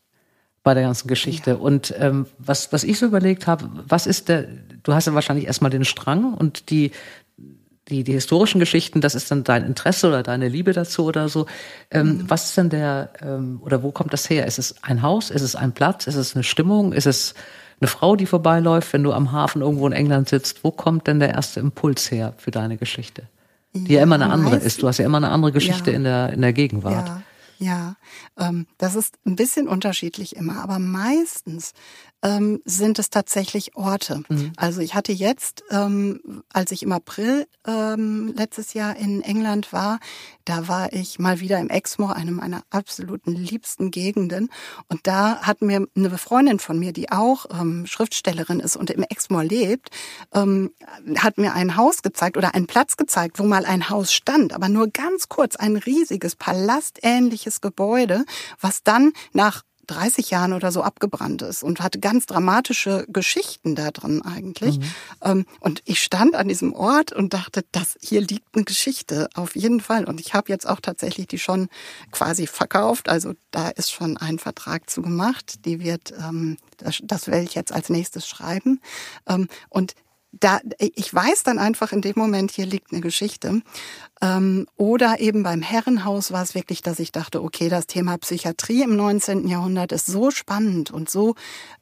bei der ganzen Geschichte. Ja. Und ähm, was, was ich so überlegt habe, was ist der, du hast ja wahrscheinlich erstmal den Strang und die, die, die historischen Geschichten, das ist dann dein Interesse oder deine Liebe dazu oder so. Ähm, mhm. Was ist denn der, ähm, oder wo kommt das her? Ist es ein Haus? Ist es ein Platz? Ist es eine Stimmung? Ist es eine Frau, die vorbeiläuft, wenn du am Hafen irgendwo in England sitzt? Wo kommt denn der erste Impuls her für deine Geschichte? Die ja, ja immer eine andere ist. Du hast ja immer eine andere Geschichte ja. in, der, in der Gegenwart. Ja. Ja, ähm, das ist ein bisschen unterschiedlich immer, aber meistens ähm, sind es tatsächlich Orte. Mhm. Also ich hatte jetzt, ähm, als ich im April ähm, letztes Jahr in England war, da war ich mal wieder im Exmoor, einem meiner absoluten liebsten Gegenden. Und da hat mir eine Freundin von mir, die auch ähm, Schriftstellerin ist und im Exmoor lebt, ähm, hat mir ein Haus gezeigt oder einen Platz gezeigt, wo mal ein Haus stand, aber nur ganz kurz, ein riesiges palastähnliches Gebäude, was dann nach 30 Jahren oder so abgebrannt ist und hatte ganz dramatische Geschichten da drin eigentlich. Mhm. Ähm, und ich stand an diesem Ort und dachte, das hier liegt eine Geschichte auf jeden Fall. Und ich habe jetzt auch tatsächlich die schon quasi verkauft. Also da ist schon ein Vertrag zu gemacht. Die wird, ähm, das, das werde ich jetzt als nächstes schreiben. Ähm, und da, ich weiß dann einfach in dem Moment, hier liegt eine Geschichte. Ähm, oder eben beim Herrenhaus war es wirklich, dass ich dachte, okay, das Thema Psychiatrie im 19. Jahrhundert ist so spannend und so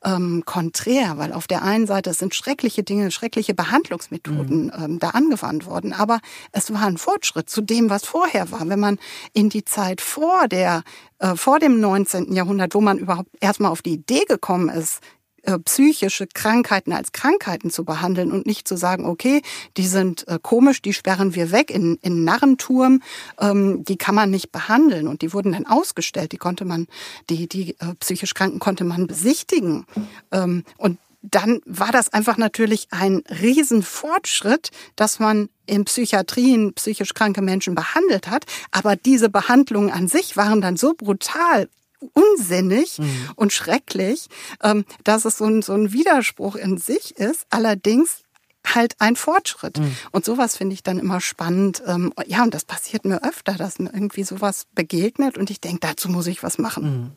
ähm, konträr, weil auf der einen Seite es sind schreckliche Dinge, schreckliche Behandlungsmethoden mhm. ähm, da angewandt worden, aber es war ein Fortschritt zu dem, was vorher war. Wenn man in die Zeit vor der äh, vor dem 19. Jahrhundert, wo man überhaupt erstmal auf die Idee gekommen ist, äh, psychische Krankheiten als Krankheiten zu behandeln und nicht zu sagen, okay, die sind äh, komisch, die sperren wir weg in, in Narrenturm, ähm, die kann man nicht behandeln und die wurden dann ausgestellt, die konnte man, die, die äh, psychisch Kranken konnte man besichtigen ähm, und dann war das einfach natürlich ein Riesenfortschritt, dass man in Psychiatrien psychisch kranke Menschen behandelt hat. Aber diese Behandlungen an sich waren dann so brutal unsinnig mhm. und schrecklich, ähm, dass es so ein, so ein Widerspruch in sich ist. Allerdings halt ein Fortschritt. Mhm. Und sowas finde ich dann immer spannend. Ähm, ja, und das passiert mir öfter, dass mir irgendwie sowas begegnet und ich denke, dazu muss ich was machen. Mhm.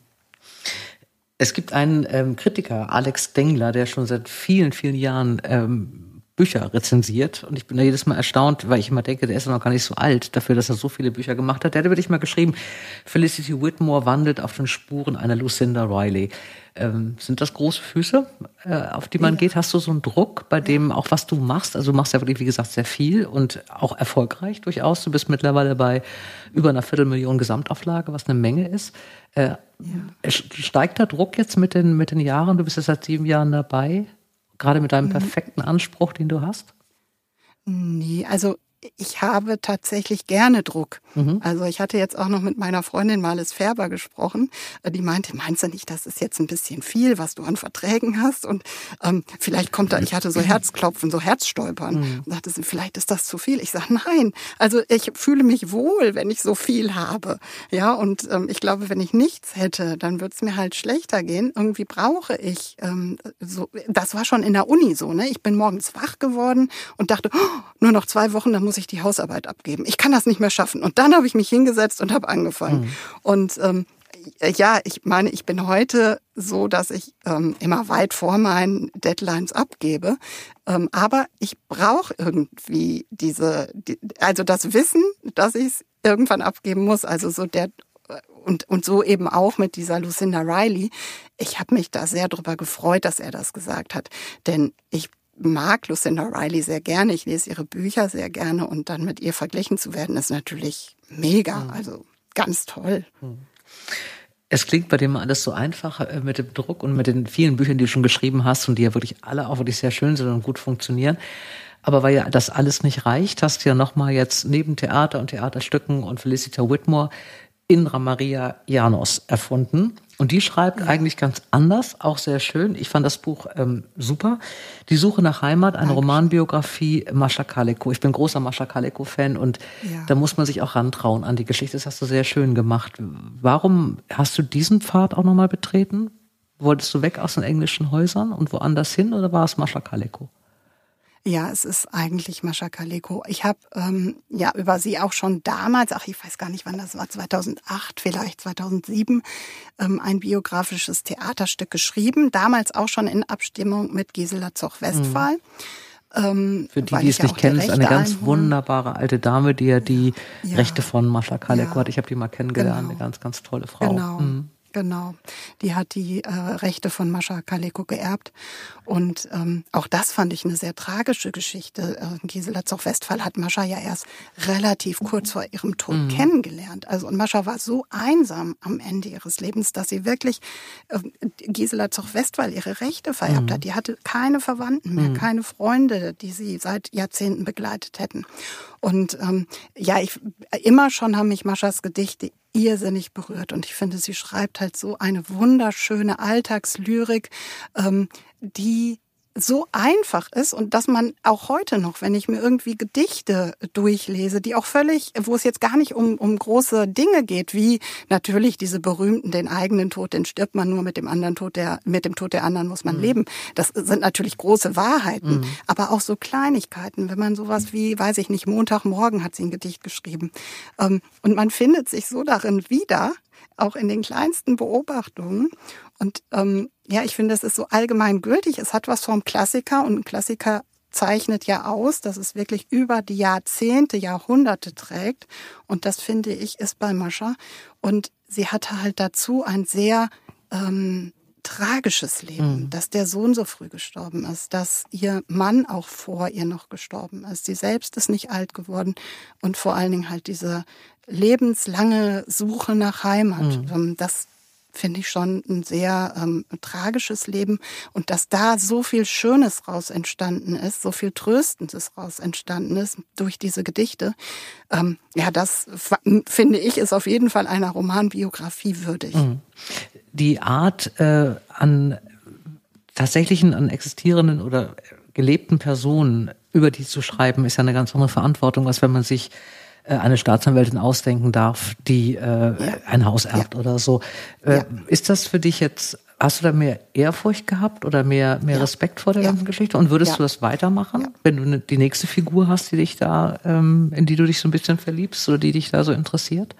Es gibt einen ähm, Kritiker, Alex Dengler, der schon seit vielen, vielen Jahren ähm, Bücher rezensiert und ich bin da jedes Mal erstaunt, weil ich immer denke, der ist ja noch gar nicht so alt dafür, dass er so viele Bücher gemacht hat. Der hat wirklich mal geschrieben, Felicity Whitmore wandelt auf den Spuren einer Lucinda Riley. Ähm, sind das große Füße, äh, auf die man ja. geht? Hast du so einen Druck bei dem, auch was du machst? Also du machst ja wirklich, wie gesagt, sehr viel und auch erfolgreich durchaus. Du bist mittlerweile bei über einer Viertelmillion Gesamtauflage, was eine Menge ist. Äh, ja. Steigt der Druck jetzt mit den, mit den Jahren? Du bist jetzt seit sieben Jahren dabei. Gerade mit deinem mhm. perfekten Anspruch, den du hast? Nee, also ich habe tatsächlich gerne Druck. Mhm. Also ich hatte jetzt auch noch mit meiner Freundin Marles Färber gesprochen. Äh, die meinte, meinst du nicht, das ist jetzt ein bisschen viel, was du an Verträgen hast? Und ähm, vielleicht kommt da, ich hatte so Herzklopfen, so Herzstolpern. Mhm. Und sagte sie, vielleicht ist das zu viel. Ich sage, nein. Also ich fühle mich wohl, wenn ich so viel habe. Ja, und ähm, ich glaube, wenn ich nichts hätte, dann würde es mir halt schlechter gehen. Irgendwie brauche ich ähm, so, das war schon in der Uni so, ne? Ich bin morgens wach geworden und dachte, oh, nur noch zwei Wochen, dann muss ich die Hausarbeit abgeben. Ich kann das nicht mehr schaffen. Und dann habe ich mich hingesetzt und habe angefangen. Mhm. Und ähm, ja, ich meine, ich bin heute so, dass ich ähm, immer weit vor meinen Deadlines abgebe. Ähm, aber ich brauche irgendwie diese, die, also das Wissen, dass ich es irgendwann abgeben muss. Also so der und, und so eben auch mit dieser Lucinda Riley. Ich habe mich da sehr drüber gefreut, dass er das gesagt hat. Denn ich mag Lucinda Riley sehr gerne. Ich lese ihre Bücher sehr gerne und dann mit ihr verglichen zu werden, ist natürlich mega. Mhm. Also ganz toll. Mhm. Es klingt bei dem alles so einfach äh, mit dem Druck und mit den vielen Büchern, die du schon geschrieben hast und die ja wirklich alle auch wirklich sehr schön sind und gut funktionieren. Aber weil ja das alles nicht reicht, hast du ja nochmal jetzt neben Theater und Theaterstücken und Felicita Whitmore Indra Maria Janos erfunden. Und die schreibt eigentlich ganz anders, auch sehr schön. Ich fand das Buch ähm, super. Die Suche nach Heimat, eine Dankeschön. Romanbiografie Mascha Kaleko. Ich bin großer Mascha Kaleko-Fan und ja. da muss man sich auch rantrauen an die Geschichte. Das hast du sehr schön gemacht. Warum hast du diesen Pfad auch nochmal betreten? Wolltest du weg aus den englischen Häusern und woanders hin oder war es Mascha Kaleko? Ja, es ist eigentlich Mascha Kaleko. Ich habe ähm, ja über sie auch schon damals, ach ich weiß gar nicht, wann das war, 2008, vielleicht 2007, ähm, ein biografisches Theaterstück geschrieben. Damals auch schon in Abstimmung mit Gisela Zoch-Westphal. Mhm. Ähm, Für die, die es nicht kennen, ist eine ganz einholen. wunderbare alte Dame, die ja die ja. Rechte von Mascha Kaleko ja. hat. Ich habe die mal kennengelernt, genau. eine ganz, ganz tolle Frau. Genau. Mhm. Genau. Die hat die äh, Rechte von Mascha Kaleko geerbt. Und ähm, auch das fand ich eine sehr tragische Geschichte. Äh, Gisela Zoch-Westphal hat Mascha ja erst relativ kurz vor ihrem Tod mhm. kennengelernt. Also und Mascha war so einsam am Ende ihres Lebens, dass sie wirklich äh, Gisela Zoch-Westphal ihre Rechte vererbt mhm. hat. Die hatte keine Verwandten mehr, mhm. keine Freunde, die sie seit Jahrzehnten begleitet hätten. Und ähm, ja, ich immer schon haben mich Maschas Gedichte irrsinnig berührt. Und ich finde, sie schreibt halt so eine wunderschöne Alltagslyrik, ähm, die so einfach ist und dass man auch heute noch, wenn ich mir irgendwie Gedichte durchlese, die auch völlig, wo es jetzt gar nicht um, um große Dinge geht, wie natürlich diese berühmten, den eigenen Tod, den stirbt man nur mit dem anderen Tod, der, mit dem Tod der anderen muss man mhm. leben. Das sind natürlich große Wahrheiten, mhm. aber auch so Kleinigkeiten, wenn man sowas wie, weiß ich nicht, Montagmorgen hat sie ein Gedicht geschrieben, ähm, und man findet sich so darin wieder, auch in den kleinsten Beobachtungen. Und ähm, ja, ich finde, es ist so allgemein gültig. Es hat was vom Klassiker und ein Klassiker zeichnet ja aus, dass es wirklich über die Jahrzehnte, Jahrhunderte trägt. Und das finde ich ist bei Mascha. Und sie hatte halt dazu ein sehr ähm, tragisches Leben, mhm. dass der Sohn so früh gestorben ist, dass ihr Mann auch vor ihr noch gestorben ist. Sie selbst ist nicht alt geworden und vor allen Dingen halt diese lebenslange Suche nach Heimat. Mhm. Ähm, das finde ich schon ein sehr ähm, tragisches Leben und dass da so viel Schönes raus entstanden ist, so viel Tröstendes raus entstanden ist durch diese Gedichte. Ähm, ja, das finde ich ist auf jeden Fall einer Romanbiografie würdig. Mhm. Die Art äh, an tatsächlichen, an existierenden oder gelebten Personen über die zu schreiben, ist ja eine ganz andere Verantwortung, als wenn man sich eine Staatsanwältin ausdenken darf, die äh, ja. ein Haus erbt ja. oder so. Äh, ja. Ist das für dich jetzt, hast du da mehr Ehrfurcht gehabt oder mehr, mehr Respekt vor der ganzen Geschichte? Und würdest du das weitermachen, wenn du ne, die nächste Figur hast, die dich da, ähm, in die du dich so ein bisschen verliebst oder die dich da so interessiert?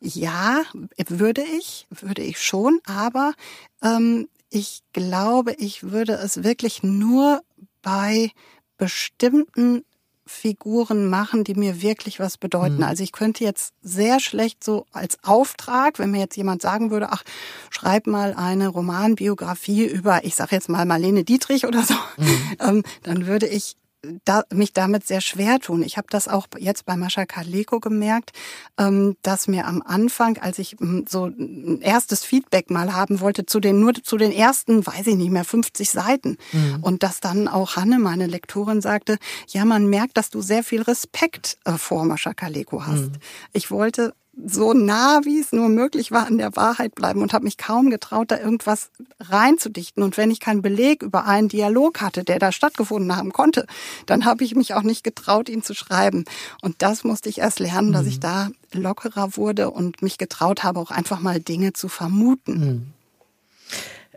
Ja, würde ich, würde ich schon, aber ähm, ich glaube, ich würde es wirklich nur bei bestimmten Figuren machen, die mir wirklich was bedeuten. Mhm. Also ich könnte jetzt sehr schlecht so als Auftrag, wenn mir jetzt jemand sagen würde, ach, schreib mal eine Romanbiografie über, ich sage jetzt mal Marlene Dietrich oder so, mhm. [LAUGHS] ähm, dann würde ich da, mich damit sehr schwer tun. Ich habe das auch jetzt bei Mascha Kaleko gemerkt, ähm, dass mir am Anfang, als ich ähm, so ein erstes Feedback mal haben wollte, zu den nur zu den ersten, weiß ich nicht mehr, 50 Seiten. Mhm. Und dass dann auch Hanne, meine Lektorin, sagte, ja, man merkt, dass du sehr viel Respekt äh, vor Mascha Kaleko hast. Mhm. Ich wollte so nah, wie es nur möglich war, an der Wahrheit bleiben und habe mich kaum getraut, da irgendwas reinzudichten. Und wenn ich keinen Beleg über einen Dialog hatte, der da stattgefunden haben konnte, dann habe ich mich auch nicht getraut, ihn zu schreiben. Und das musste ich erst lernen, dass mhm. ich da lockerer wurde und mich getraut habe, auch einfach mal Dinge zu vermuten. Mhm.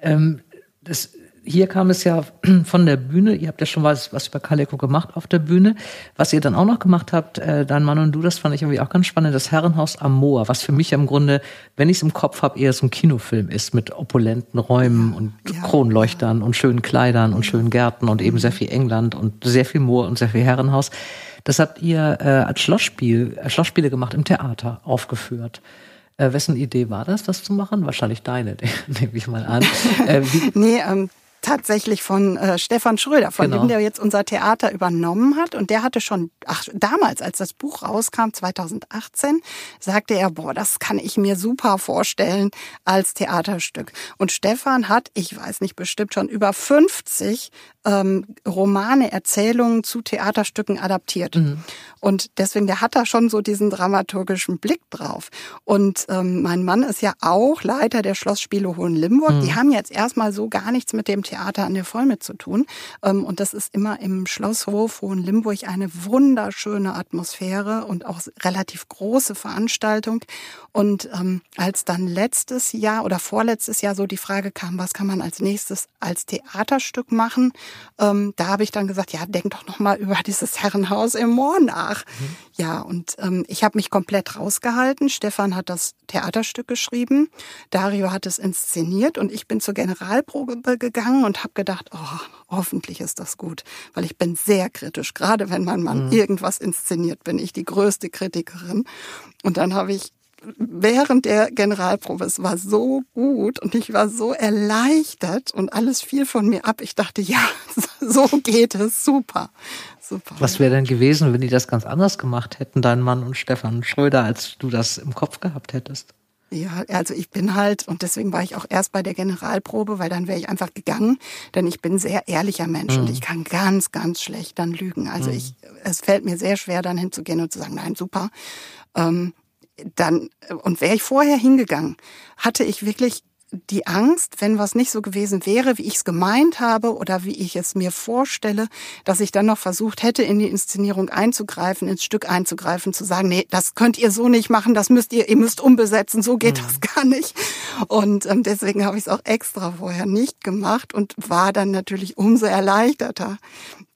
Ähm, das hier kam es ja [CLEARS THROAT] von der Bühne. Ihr habt ja schon was, was über Kaleko gemacht auf der Bühne. Was ihr dann auch noch gemacht habt, äh, dein Mann und du, das fand ich irgendwie auch ganz spannend, das Herrenhaus am Moor, was für mich im Grunde, wenn ich es im Kopf habe, eher so ein Kinofilm ist mit opulenten Räumen und ja. Kronleuchtern und schönen Kleidern und schönen Gärten und eben sehr viel England und sehr viel Moor und sehr viel Herrenhaus. Das habt ihr äh, als Schlossspiel, äh, Schlossspiele gemacht im Theater aufgeführt. Äh, wessen Idee war das, das zu machen? Wahrscheinlich deine, [LAUGHS] nehme ich mal an. Äh, [LAUGHS] nee, ähm, tatsächlich von äh, Stefan Schröder, von genau. dem der jetzt unser Theater übernommen hat. Und der hatte schon, ach, damals, als das Buch rauskam, 2018, sagte er, boah, das kann ich mir super vorstellen als Theaterstück. Und Stefan hat, ich weiß nicht, bestimmt schon über 50 ähm, Romane, Erzählungen zu Theaterstücken adaptiert. Mhm. Und deswegen, der hat da schon so diesen dramaturgischen Blick drauf. Und ähm, mein Mann ist ja auch Leiter der Schlossspiele Hohenlimburg. Mhm. Die haben jetzt erstmal so gar nichts mit dem Theater an der Vollmit zu tun. Ähm, und das ist immer im Schlosshof Hohenlimburg eine wunderschöne Atmosphäre und auch relativ große Veranstaltung. Und ähm, als dann letztes Jahr oder vorletztes Jahr so die Frage kam, was kann man als nächstes als Theaterstück machen, ähm, da habe ich dann gesagt, ja, denk doch noch mal über [LAUGHS] dieses Herrenhaus im Moor nach. Mhm. Ja, und ähm, ich habe mich komplett rausgehalten. Stefan hat das Theaterstück geschrieben, Dario hat es inszeniert und ich bin zur Generalprobe gegangen und habe gedacht, oh, hoffentlich ist das gut, weil ich bin sehr kritisch. Gerade wenn mein Mann mhm. irgendwas inszeniert, bin ich die größte Kritikerin. Und dann habe ich während der Generalprobe, es war so gut und ich war so erleichtert und alles fiel von mir ab. Ich dachte, ja, [LAUGHS] so geht es, super. Super. Was wäre denn gewesen, wenn die das ganz anders gemacht hätten, dein Mann und Stefan Schröder, als du das im Kopf gehabt hättest? Ja, also ich bin halt, und deswegen war ich auch erst bei der Generalprobe, weil dann wäre ich einfach gegangen, denn ich bin sehr ehrlicher Mensch mhm. und ich kann ganz, ganz schlecht dann lügen. Also mhm. ich, es fällt mir sehr schwer, dann hinzugehen und zu sagen, nein, super. Ähm, dann, und wäre ich vorher hingegangen, hatte ich wirklich die Angst, wenn was nicht so gewesen wäre, wie ich es gemeint habe oder wie ich es mir vorstelle, dass ich dann noch versucht hätte, in die Inszenierung einzugreifen, ins Stück einzugreifen, zu sagen, nee, das könnt ihr so nicht machen, das müsst ihr, ihr müsst umbesetzen, so geht mhm. das gar nicht. Und ähm, deswegen habe ich es auch extra vorher nicht gemacht und war dann natürlich umso erleichterter,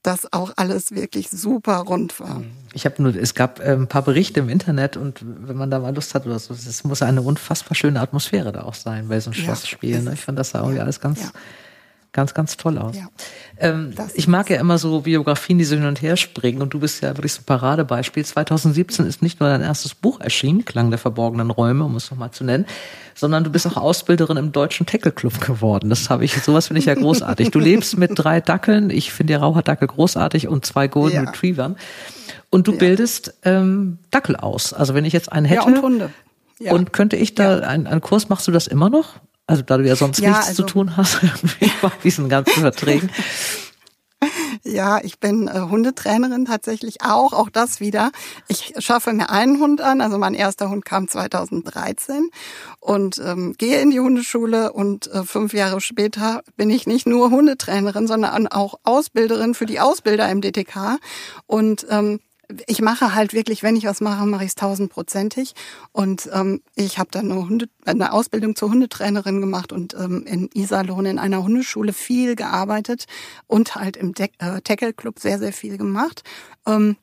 dass auch alles wirklich super rund war. Ich habe nur, es gab äh, ein paar Berichte im Internet und wenn man da mal Lust hat oder so, es muss eine unfassbar schöne Atmosphäre da auch sein bei so einem Schlossspiel. Ja, ne? Ich fand das da irgendwie ja, alles ganz, ja. Ganz, ganz toll aus. Ja, ähm, ich mag ja immer so Biografien, die so hin und her springen und du bist ja wirklich so ein Paradebeispiel. 2017 ist nicht nur dein erstes Buch erschienen, Klang der verborgenen Räume, um es nochmal zu nennen, sondern du bist auch Ausbilderin im Deutschen Tackle Club geworden. Das habe ich, sowas finde ich ja großartig. Du lebst mit drei Dackeln, ich finde ja Raucherdackel großartig und zwei Golden ja. Retrievern. Und du ja. bildest ähm, Dackel aus. Also wenn ich jetzt einen hätte. Ja, und Hunde. Ja. Und könnte ich da ja. einen, einen Kurs, machst du das immer noch? Also da du ja sonst ja, nichts also, zu tun hast, [LAUGHS] bei diesen ganzen Verträgen. Ja, ich bin äh, Hundetrainerin tatsächlich auch, auch das wieder. Ich schaffe mir einen Hund an, also mein erster Hund kam 2013 und ähm, gehe in die Hundeschule und äh, fünf Jahre später bin ich nicht nur Hundetrainerin, sondern auch Ausbilderin für die Ausbilder im DTK und ähm, ich mache halt wirklich, wenn ich was mache, mache ich es tausendprozentig. Und ähm, ich habe dann eine, Hunde, eine Ausbildung zur Hundetrainerin gemacht und ähm, in Iserlohn in einer Hundeschule viel gearbeitet und halt im De äh, Tackle Club sehr, sehr viel gemacht. Ähm,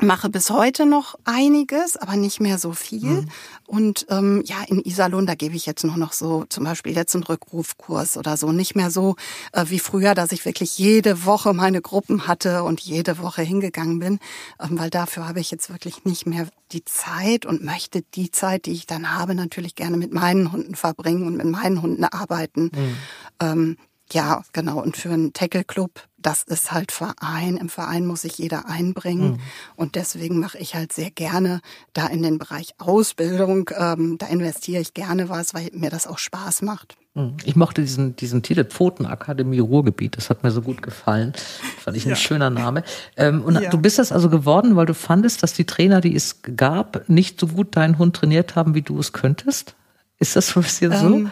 mache bis heute noch einiges, aber nicht mehr so viel. Mhm. Und ähm, ja, in Iserlohn, da gebe ich jetzt nur noch so zum Beispiel jetzt einen Rückrufkurs oder so. Nicht mehr so äh, wie früher, dass ich wirklich jede Woche meine Gruppen hatte und jede Woche hingegangen bin, ähm, weil dafür habe ich jetzt wirklich nicht mehr die Zeit und möchte die Zeit, die ich dann habe, natürlich gerne mit meinen Hunden verbringen und mit meinen Hunden arbeiten. Mhm. Ähm, ja, genau. Und für einen Tackle Club, das ist halt Verein. Im Verein muss sich jeder einbringen. Mhm. Und deswegen mache ich halt sehr gerne da in den Bereich Ausbildung. Ähm, da investiere ich gerne was, weil mir das auch Spaß macht. Mhm. Ich mochte diesen, diesen Titel Pfotenakademie Ruhrgebiet. Das hat mir so gut gefallen. Fand ich ein ja. schöner Name. Ähm, und ja. du bist das also geworden, weil du fandest, dass die Trainer, die es gab, nicht so gut deinen Hund trainiert haben, wie du es könntest? Ist das so ein bisschen ähm, so?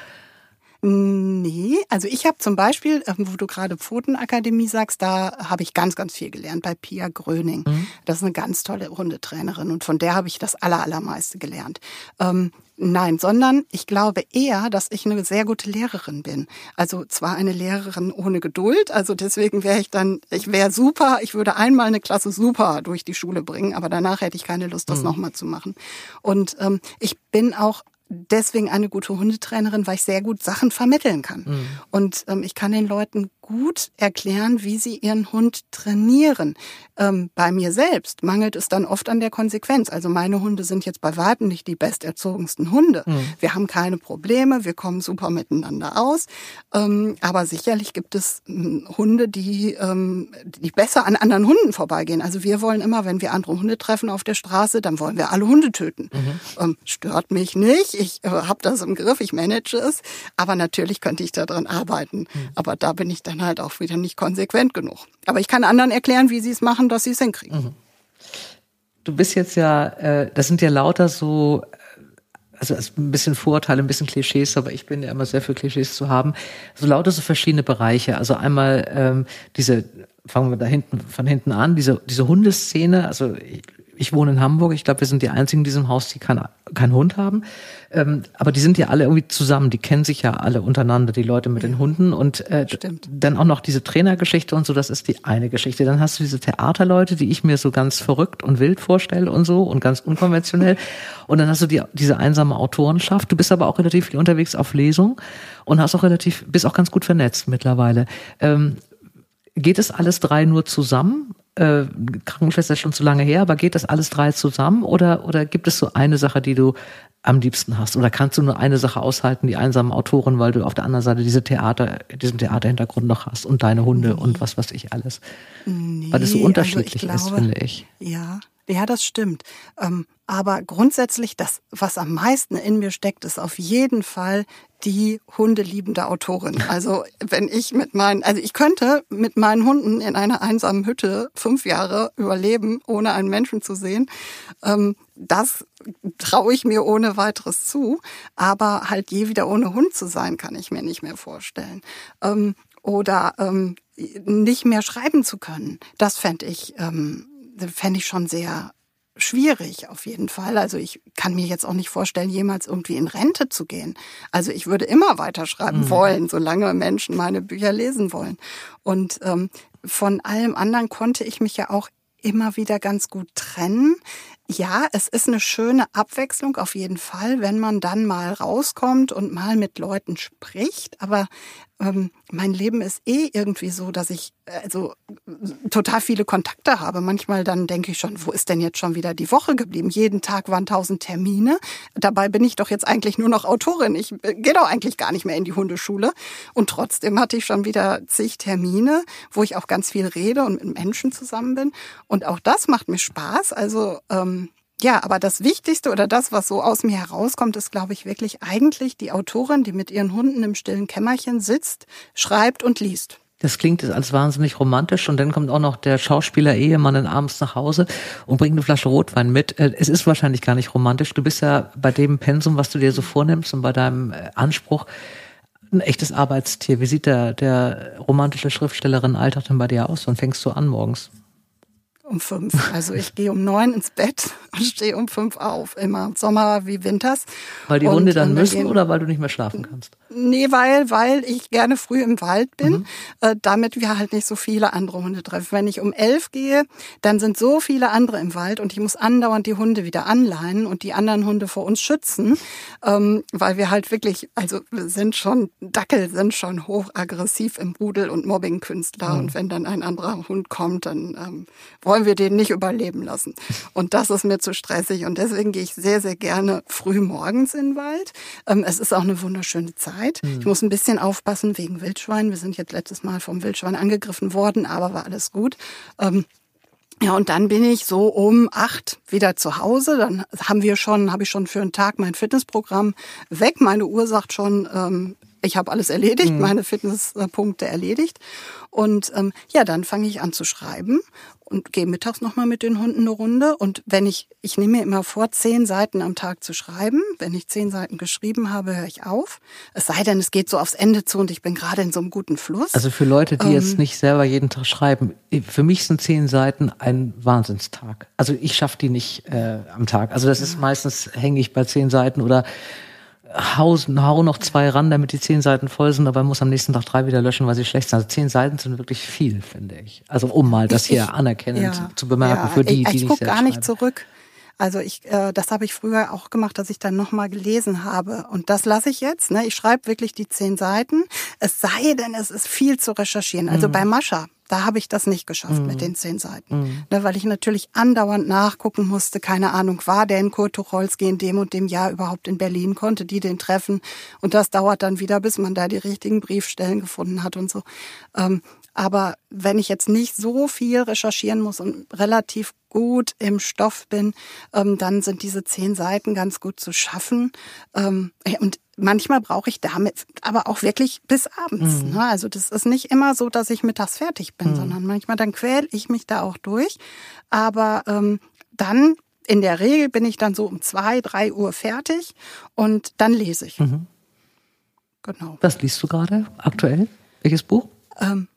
Nee, also ich habe zum Beispiel, ähm, wo du gerade Pfotenakademie sagst, da habe ich ganz, ganz viel gelernt bei Pia Gröning. Mhm. Das ist eine ganz tolle Hundetrainerin und von der habe ich das aller, allermeiste gelernt. Ähm, nein, sondern ich glaube eher, dass ich eine sehr gute Lehrerin bin. Also zwar eine Lehrerin ohne Geduld, also deswegen wäre ich dann, ich wäre super, ich würde einmal eine Klasse super durch die Schule bringen, aber danach hätte ich keine Lust, das mhm. nochmal zu machen. Und ähm, ich bin auch deswegen eine gute Hundetrainerin, weil ich sehr gut Sachen vermitteln kann. Mhm. Und ähm, ich kann den Leuten gut erklären, wie sie ihren Hund trainieren. Ähm, bei mir selbst mangelt es dann oft an der Konsequenz. Also meine Hunde sind jetzt bei weitem nicht die besterzogensten Hunde. Mhm. Wir haben keine Probleme, wir kommen super miteinander aus. Ähm, aber sicherlich gibt es ähm, Hunde, die, ähm, die besser an anderen Hunden vorbeigehen. Also wir wollen immer, wenn wir andere Hunde treffen auf der Straße, dann wollen wir alle Hunde töten. Mhm. Ähm, stört mich nicht ich äh, habe das im Griff, ich manage es, aber natürlich könnte ich daran arbeiten. Mhm. Aber da bin ich dann halt auch wieder nicht konsequent genug. Aber ich kann anderen erklären, wie sie es machen, dass sie es hinkriegen. Mhm. Du bist jetzt ja, äh, das sind ja lauter so äh, also ein bisschen Vorurteile, ein bisschen Klischees, aber ich bin ja immer sehr für Klischees zu haben. So lauter so verschiedene Bereiche. Also einmal ähm, diese, fangen wir da hinten von hinten an, diese, diese Hundeszene, also ich wohne in Hamburg, ich glaube, wir sind die einzigen in diesem Haus, die keinen kein Hund haben. Ähm, aber die sind ja alle irgendwie zusammen, die kennen sich ja alle untereinander, die Leute mit den Hunden. Und äh, dann auch noch diese Trainergeschichte und so, das ist die eine Geschichte. Dann hast du diese Theaterleute, die ich mir so ganz verrückt und wild vorstelle und so und ganz unkonventionell. [LAUGHS] Und dann hast du die, diese einsame Autorenschaft. Du bist aber auch relativ viel unterwegs auf Lesung und hast auch relativ, bist auch ganz gut vernetzt mittlerweile. Ähm, geht es alles drei nur zusammen? Äh, Krankenschwester ist schon zu lange her, aber geht das alles drei zusammen oder, oder gibt es so eine Sache, die du am liebsten hast? Oder kannst du nur eine Sache aushalten, die einsamen Autoren, weil du auf der anderen Seite diese Theater, diesen Theaterhintergrund noch hast und deine Hunde nee. und was weiß ich alles? Nee, weil das so also unterschiedlich also glaube, ist, finde ich. Ja, ja, das stimmt. Ähm, aber grundsätzlich, das, was am meisten in mir steckt, ist auf jeden Fall die hundeliebende Autorin. [LAUGHS] Also wenn ich mit meinen, also ich könnte mit meinen Hunden in einer einsamen Hütte fünf Jahre überleben, ohne einen Menschen zu sehen. Ähm, das traue ich mir ohne weiteres zu. Aber halt je wieder ohne Hund zu sein, kann ich mir nicht mehr vorstellen. Ähm, oder nicht mehr schreiben zu können, das fände ich, fände ich schon sehr schwierig auf jeden Fall. Also ich kann mir jetzt auch nicht vorstellen, jemals irgendwie in Rente zu gehen. Also ich würde immer weiterschreiben mhm. wollen, solange Menschen meine Bücher lesen wollen. Und ähm, von allem anderen konnte ich mich ja auch immer wieder ganz gut trennen. Ja, es ist eine schöne Abwechslung auf jeden Fall, wenn man dann mal rauskommt und mal mit Leuten spricht. Aber ähm, mein Leben ist eh irgendwie so, dass ich also total viele Kontakte habe. Manchmal dann denke ich schon, wo ist denn jetzt schon wieder die Woche geblieben? Jeden Tag waren tausend Termine. Dabei bin ich doch jetzt eigentlich nur noch Autorin. Ich äh, gehe doch eigentlich gar nicht mehr in die Hundeschule. Und trotzdem hatte ich schon wieder zig Termine, wo ich auch ganz viel rede und mit Menschen zusammen bin. Und auch das macht mir Spaß. Also ähm, ja, aber das Wichtigste oder das, was so aus mir herauskommt, ist, glaube ich, wirklich eigentlich die Autorin, die mit ihren Hunden im stillen Kämmerchen sitzt, schreibt und liest. Das klingt als wahnsinnig romantisch und dann kommt auch noch der Schauspieler Ehemann dann abends nach Hause und bringt eine Flasche Rotwein mit. Äh, es ist wahrscheinlich gar nicht romantisch. Du bist ja bei dem Pensum, was du dir so vornimmst und bei deinem äh, Anspruch ein echtes Arbeitstier. Wie sieht der, der romantische Schriftstellerin Alltag denn bei dir aus? Wann fängst du an morgens? Um fünf. Also ich gehe um neun ins Bett und stehe um fünf auf, immer Sommer wie Winters. Weil die Hunde dann müssen oder weil du nicht mehr schlafen kannst? Nee, weil, weil ich gerne früh im Wald bin, mhm. äh, damit wir halt nicht so viele andere Hunde treffen. Wenn ich um elf gehe, dann sind so viele andere im Wald und ich muss andauernd die Hunde wieder anleihen und die anderen Hunde vor uns schützen, ähm, weil wir halt wirklich, also wir sind schon, Dackel sind schon hochaggressiv im Rudel und Mobbingkünstler mhm. und wenn dann ein anderer Hund kommt, dann ähm, wollen wir den nicht überleben lassen. Und das ist mir zu stressig und deswegen gehe ich sehr, sehr gerne früh morgens in den Wald. Ähm, es ist auch eine wunderschöne Zeit. Zeit. Mhm. Ich muss ein bisschen aufpassen wegen Wildschwein. Wir sind jetzt letztes Mal vom Wildschwein angegriffen worden, aber war alles gut. Ähm, ja, und dann bin ich so um acht wieder zu Hause. Dann haben wir schon, habe ich schon für einen Tag mein Fitnessprogramm weg. Meine Uhr sagt schon, ähm, ich habe alles erledigt, mhm. meine Fitnesspunkte erledigt. Und ähm, ja, dann fange ich an zu schreiben und gehe mittags nochmal mit den Hunden eine Runde. Und wenn ich, ich nehme mir immer vor, zehn Seiten am Tag zu schreiben. Wenn ich zehn Seiten geschrieben habe, höre ich auf. Es sei denn, es geht so aufs Ende zu und ich bin gerade in so einem guten Fluss. Also für Leute, die ähm, jetzt nicht selber jeden Tag schreiben, für mich sind zehn Seiten ein Wahnsinnstag. Also ich schaffe die nicht äh, am Tag. Also das ist meistens hänge ich bei zehn Seiten oder hausen, hau noch zwei ran, damit die zehn Seiten voll sind, aber muss am nächsten Tag drei wieder löschen, weil sie schlecht sind. Also zehn Seiten sind wirklich viel, finde ich. Also um mal das hier ich, anerkennend ja, zu bemerken ja, für die, ich, die ich gucke gar nicht zurück. Also ich, äh, das habe ich früher auch gemacht, dass ich dann nochmal gelesen habe. Und das lasse ich jetzt. Ne? Ich schreibe wirklich die zehn Seiten. Es sei denn, es ist viel zu recherchieren. Also mhm. bei Mascha, da habe ich das nicht geschafft mhm. mit den zehn Seiten. Mhm. Ne, weil ich natürlich andauernd nachgucken musste. Keine Ahnung, war der in Kurt Tucholsky in dem und dem Jahr überhaupt in Berlin? Konnte die den treffen? Und das dauert dann wieder, bis man da die richtigen Briefstellen gefunden hat und so. Ähm, aber wenn ich jetzt nicht so viel recherchieren muss und relativ gut im Stoff bin, ähm, dann sind diese zehn Seiten ganz gut zu schaffen. Ähm, und manchmal brauche ich damit aber auch wirklich bis abends. Mhm. Ne? Also das ist nicht immer so, dass ich mittags fertig bin, mhm. sondern manchmal dann quäl ich mich da auch durch. Aber ähm, dann in der Regel bin ich dann so um zwei, drei Uhr fertig und dann lese ich. Mhm. Genau. Was liest du gerade aktuell? Welches Buch? Ähm,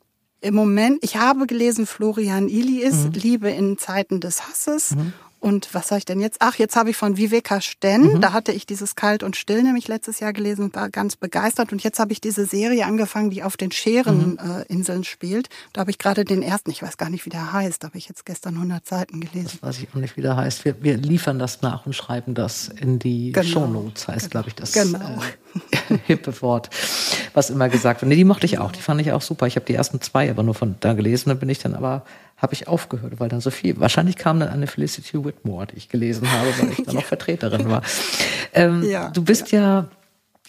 im Moment, ich habe gelesen Florian Iliis, mhm. Liebe in Zeiten des Hasses. Mhm. Und was habe ich denn jetzt? Ach, jetzt habe ich von Viveka Sten, mhm. da hatte ich dieses Kalt und Still nämlich letztes Jahr gelesen und war ganz begeistert. Und jetzt habe ich diese Serie angefangen, die auf den Schereninseln mhm. äh, spielt. Da habe ich gerade den ersten, ich weiß gar nicht, wie der heißt, da habe ich jetzt gestern 100 Seiten gelesen. Das weiß ich auch nicht, wie der heißt. Wir, wir liefern das nach und schreiben das in die genau. Shownotes, heißt, glaube ich, das genau. äh, [LAUGHS] hippe Wort, was immer gesagt wird. Nee, die mochte ich auch, die fand ich auch super. Ich habe die ersten zwei aber nur von da gelesen, da bin ich dann aber habe ich aufgehört, weil dann so viel. Wahrscheinlich kam dann eine Felicity Whitmore, die ich gelesen habe, weil ich [LAUGHS] dann noch Vertreterin war. Ähm, ja, du bist ja, ja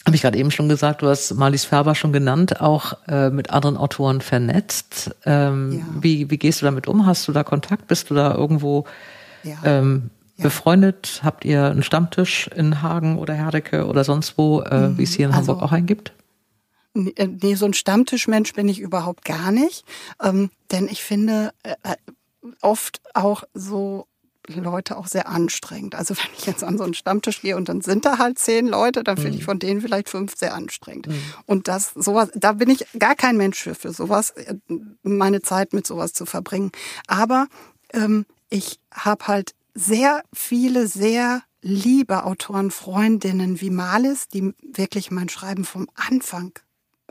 habe ich gerade eben schon gesagt, du hast Marlies Färber schon genannt, auch äh, mit anderen Autoren vernetzt. Ähm, ja. wie, wie gehst du damit um? Hast du da Kontakt? Bist du da irgendwo ja. Ähm, ja. befreundet? Habt ihr einen Stammtisch in Hagen oder Herdecke oder sonst wo, äh, wie es hier in also, Hamburg auch einen gibt? Äh, nee, so ein Stammtischmensch bin ich überhaupt gar nicht. Ähm, denn ich finde äh, äh, oft auch so Leute auch sehr anstrengend. Also [LAUGHS] wenn ich jetzt an so einen Stammtisch gehe und dann sind da halt zehn Leute, dann finde ich mhm. von denen vielleicht fünf sehr anstrengend. Mhm. Und das, sowas, da bin ich gar kein Mensch für, für sowas, äh, meine Zeit mit sowas zu verbringen. Aber ähm, ich habe halt sehr viele, sehr liebe Autoren, Freundinnen wie Malis, die wirklich mein Schreiben vom Anfang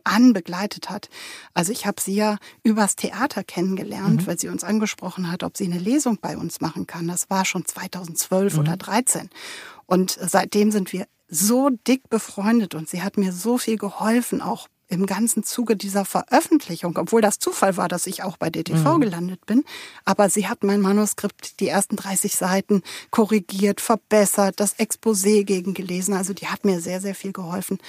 an begleitet hat. Also ich habe sie ja übers Theater kennengelernt, mhm. weil sie uns angesprochen hat, ob sie eine Lesung bei uns machen kann. Das war schon 2012 mhm. oder 13. Und seitdem sind wir so dick befreundet und sie hat mir so viel geholfen, auch im ganzen Zuge dieser Veröffentlichung, obwohl das Zufall war, dass ich auch bei DTV mhm. gelandet bin. Aber sie hat mein Manuskript, die ersten 30 Seiten korrigiert, verbessert, das Exposé gegengelesen. Also die hat mir sehr, sehr viel geholfen.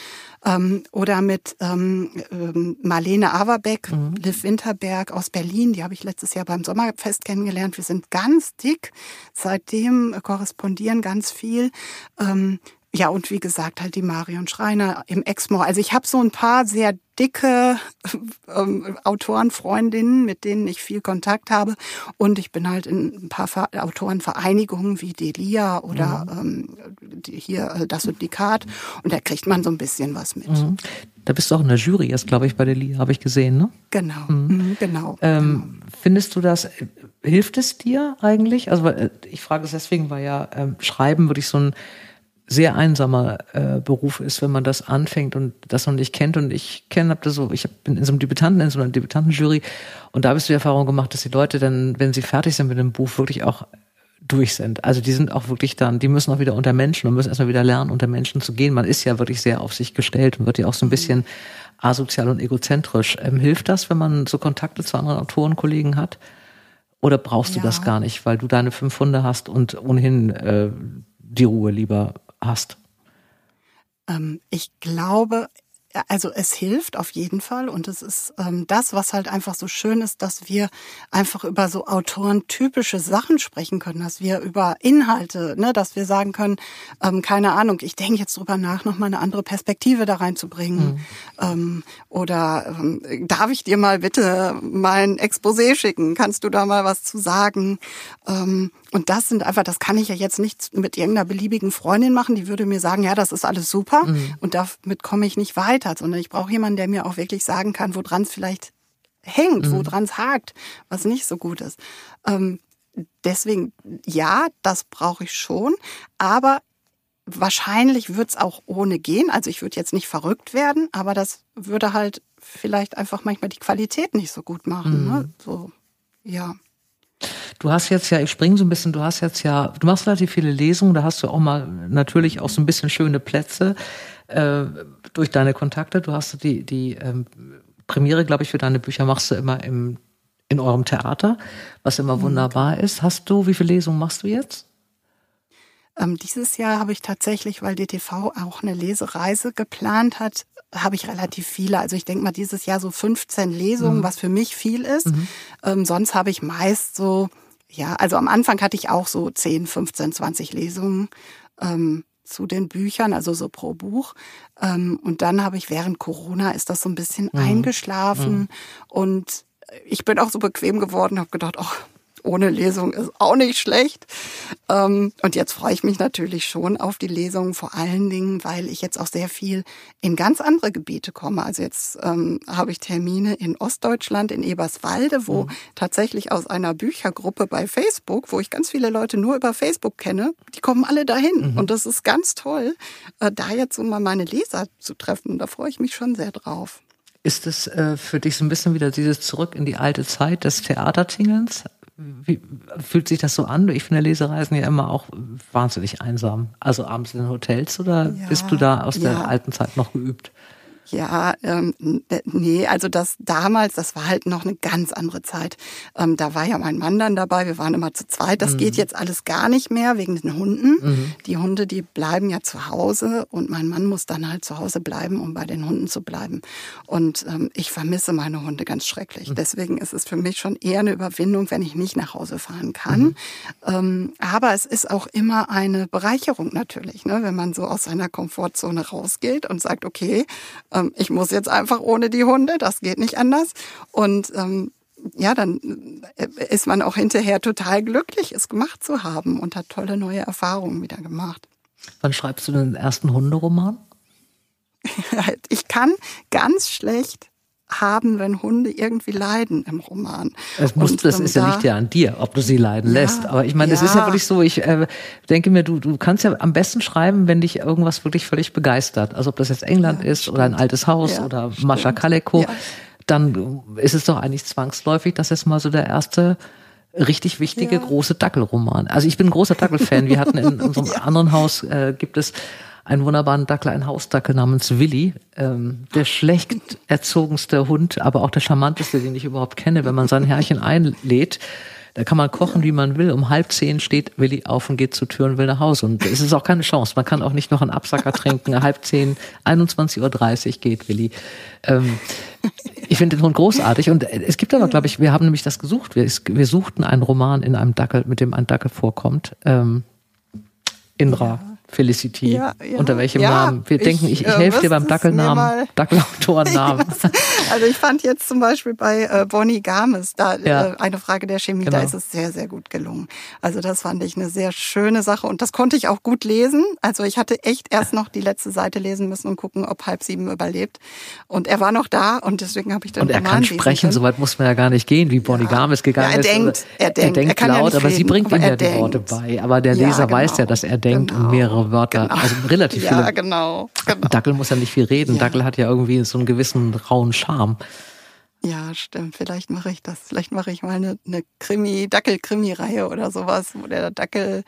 Ähm, oder mit ähm, ähm, Marlene Averbeck, mhm. Liv Winterberg aus Berlin, die habe ich letztes Jahr beim Sommerfest kennengelernt. Wir sind ganz dick, seitdem korrespondieren ganz viel. Ähm, ja, und wie gesagt, halt die Marion Schreiner im Exmo. Also ich habe so ein paar sehr dicke [LAUGHS] ähm, Autorenfreundinnen, mit denen ich viel Kontakt habe. Und ich bin halt in ein paar Autorenvereinigungen wie Delia oder mhm. ähm, hier äh, das Syndikat. Und da kriegt man so ein bisschen was mit. Mhm. Da bist du auch in der Jury jetzt, glaube ich, bei Delia, habe ich gesehen, ne? Genau, mhm. mhm genau, ähm, genau. Findest du das, hilft es dir eigentlich? Also äh, ich frage es deswegen, weil ja ähm, Schreiben wirklich so ein sehr einsamer äh, Beruf ist, wenn man das anfängt und das noch nicht kennt. Und ich kenne, hab das so, ich bin in so einem Debütanten, in so einer Debütantenjury und da habe ich die Erfahrung gemacht, dass die Leute dann, wenn sie fertig sind mit dem Buch, wirklich auch durch sind. Also die sind auch wirklich dann, die müssen auch wieder unter Menschen und müssen erstmal wieder lernen, unter Menschen zu gehen. Man ist ja wirklich sehr auf sich gestellt und wird ja auch so ein bisschen asozial und egozentrisch. Ähm, hilft das, wenn man so Kontakte zu anderen Autorenkollegen hat? Oder brauchst du ja. das gar nicht, weil du deine fünf Hunde hast und ohnehin äh, die Ruhe lieber hast? Ähm, ich glaube, also es hilft auf jeden Fall und es ist ähm, das, was halt einfach so schön ist, dass wir einfach über so autorentypische Sachen sprechen können, dass wir über Inhalte, ne, dass wir sagen können, ähm, keine Ahnung, ich denke jetzt drüber nach, noch mal eine andere Perspektive da reinzubringen mhm. ähm, oder ähm, darf ich dir mal bitte mein Exposé schicken, kannst du da mal was zu sagen? Ähm, und das sind einfach, das kann ich ja jetzt nicht mit irgendeiner beliebigen Freundin machen, die würde mir sagen, ja, das ist alles super mhm. und damit komme ich nicht weiter, sondern ich brauche jemanden, der mir auch wirklich sagen kann, woran es vielleicht hängt, mhm. woran es hakt, was nicht so gut ist. Ähm, deswegen, ja, das brauche ich schon, aber wahrscheinlich wird es auch ohne gehen. Also ich würde jetzt nicht verrückt werden, aber das würde halt vielleicht einfach manchmal die Qualität nicht so gut machen. Ne? Mhm. Ne? So, ja. Du hast jetzt ja, ich springe so ein bisschen, du hast jetzt ja, du machst relativ viele Lesungen, da hast du auch mal natürlich auch so ein bisschen schöne Plätze äh, durch deine Kontakte. Du hast die, die ähm, Premiere, glaube ich, für deine Bücher machst du immer im, in eurem Theater, was immer mhm. wunderbar ist. Hast du, wie viele Lesungen machst du jetzt? Ähm, dieses Jahr habe ich tatsächlich, weil DTV auch eine Lesereise geplant hat, habe ich relativ viele. Also ich denke mal dieses Jahr so 15 Lesungen, mhm. was für mich viel ist. Mhm. Ähm, sonst habe ich meist so, ja, also am Anfang hatte ich auch so 10, 15, 20 Lesungen. Ähm, zu den Büchern, also so pro Buch. Ähm, und dann habe ich während Corona ist das so ein bisschen mhm. eingeschlafen mhm. und ich bin auch so bequem geworden, habe gedacht, ach, ohne Lesung ist auch nicht schlecht. Ähm, und jetzt freue ich mich natürlich schon auf die Lesung, vor allen Dingen, weil ich jetzt auch sehr viel in ganz andere Gebiete komme. Also jetzt ähm, habe ich Termine in Ostdeutschland, in Eberswalde, wo mhm. tatsächlich aus einer Büchergruppe bei Facebook, wo ich ganz viele Leute nur über Facebook kenne, die kommen alle dahin. Mhm. Und das ist ganz toll, äh, da jetzt so mal meine Leser zu treffen. Da freue ich mich schon sehr drauf. Ist es äh, für dich so ein bisschen wieder dieses Zurück in die alte Zeit des Theatertingelns? Wie fühlt sich das so an? Ich finde Lesereisen ja immer auch wahnsinnig einsam. Also abends in Hotels oder ja, bist du da aus ja. der alten Zeit noch geübt? Ja, ähm, nee, also das damals, das war halt noch eine ganz andere Zeit. Ähm, da war ja mein Mann dann dabei, wir waren immer zu zweit. Das mhm. geht jetzt alles gar nicht mehr wegen den Hunden. Mhm. Die Hunde, die bleiben ja zu Hause und mein Mann muss dann halt zu Hause bleiben, um bei den Hunden zu bleiben. Und ähm, ich vermisse meine Hunde ganz schrecklich. Mhm. Deswegen ist es für mich schon eher eine Überwindung, wenn ich nicht nach Hause fahren kann. Mhm. Ähm, aber es ist auch immer eine Bereicherung natürlich, ne? wenn man so aus seiner Komfortzone rausgeht und sagt, okay, ähm, ich muss jetzt einfach ohne die Hunde, das geht nicht anders. Und ähm, ja, dann äh, ist man auch hinterher total glücklich, es gemacht zu haben und hat tolle neue Erfahrungen wieder gemacht. Wann schreibst du den ersten Hunderoman? [LAUGHS] ich kann ganz schlecht haben, wenn Hunde irgendwie leiden im Roman. Das, muss, und, das ist ja nicht ja an dir, ob du sie leiden ja, lässt. Aber ich meine, es ja. ist ja wirklich so, ich äh, denke mir, du, du kannst ja am besten schreiben, wenn dich irgendwas wirklich völlig begeistert. Also ob das jetzt England ja, ist stimmt. oder ein altes Haus oder Mascha Kaleko, dann ist es doch eigentlich zwangsläufig, dass es mal so der erste richtig wichtige große Dackelroman. Also ich bin ein großer Dackelfan. Wir hatten in [LAUGHS] unserem anderen Haus äh, gibt es einen wunderbaren Dackel, einen Hausdackel namens Willi. Ähm, der schlecht erzogenste Hund, aber auch der charmanteste, den ich überhaupt kenne, wenn man sein Herrchen einlädt. Da kann man kochen, wie man will. Um halb zehn steht Willi auf und geht zur Tür und will nach Hause. Und es ist auch keine Chance. Man kann auch nicht noch einen Absacker trinken. halb zehn, 21.30 Uhr geht Willi. Ähm, ich finde den Hund großartig. Und es gibt aber, glaube ich, wir haben nämlich das gesucht. Wir, wir suchten einen Roman in einem Dackel, mit dem ein Dackel vorkommt. Ähm, Indra. Felicity. Ja, ja, Unter welchem ja, Namen? Wir ich, denken, ich, ich äh, helfe dir beim Dackelnamen, Dackelautorennamen. [LAUGHS] also ich fand jetzt zum Beispiel bei äh, Bonnie Games, da äh, eine Frage der Chemie, genau. da ist es sehr, sehr gut gelungen. Also das fand ich eine sehr schöne Sache und das konnte ich auch gut lesen. Also ich hatte echt erst noch die letzte Seite lesen müssen und gucken, ob halb sieben überlebt. Und er war noch da und deswegen habe ich dann Und er kann sprechen, soweit muss man ja gar nicht gehen, wie Bonnie Games gegangen er ist. Denkt, er denkt, er denkt laut, aber sie bringt ihm ja die Worte bei. Aber der Leser genau, weiß ja, dass er denkt genau. und mehrere mehrere Wörter, genau. also relativ [LAUGHS] viele. Ja, genau, genau. Dackel muss ja nicht viel reden. Ja. Dackel hat ja irgendwie so einen gewissen rauen Charme. Ja, stimmt. Vielleicht mache ich das. Vielleicht mache ich mal eine, eine Krimi, Dackel-Krimi-Reihe oder sowas, wo der Dackel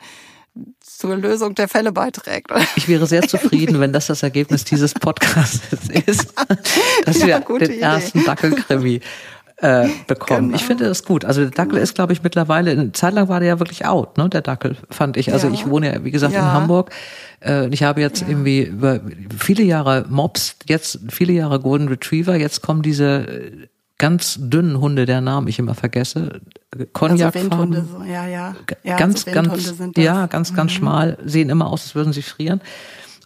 zur Lösung der Fälle beiträgt. [LAUGHS] Ich wäre sehr zufrieden, wenn das das Ergebnis dieses Podcasts [LAUGHS] ist, dass ja, wir den Idee. ersten Dackel-Krimi äh, bekommen. Genau. Ich finde das gut. Also der Dackel ist, glaube ich, mittlerweile, eine Zeit lang war der ja wirklich out, ne, der Dackel, fand ich. Also ja. ich wohne ja, wie gesagt, ja. in Hamburg. Äh, ich habe jetzt ja. irgendwie über viele Jahre Mops, jetzt viele Jahre Golden Retriever, jetzt kommen diese ganz dünnen Hunde, der Namen ich immer vergesse. Cognac also Windhunde, so. ja, ja. ja ganz, also ganz, ja, ganz, ganz mhm. schmal, sehen immer aus, als würden sie frieren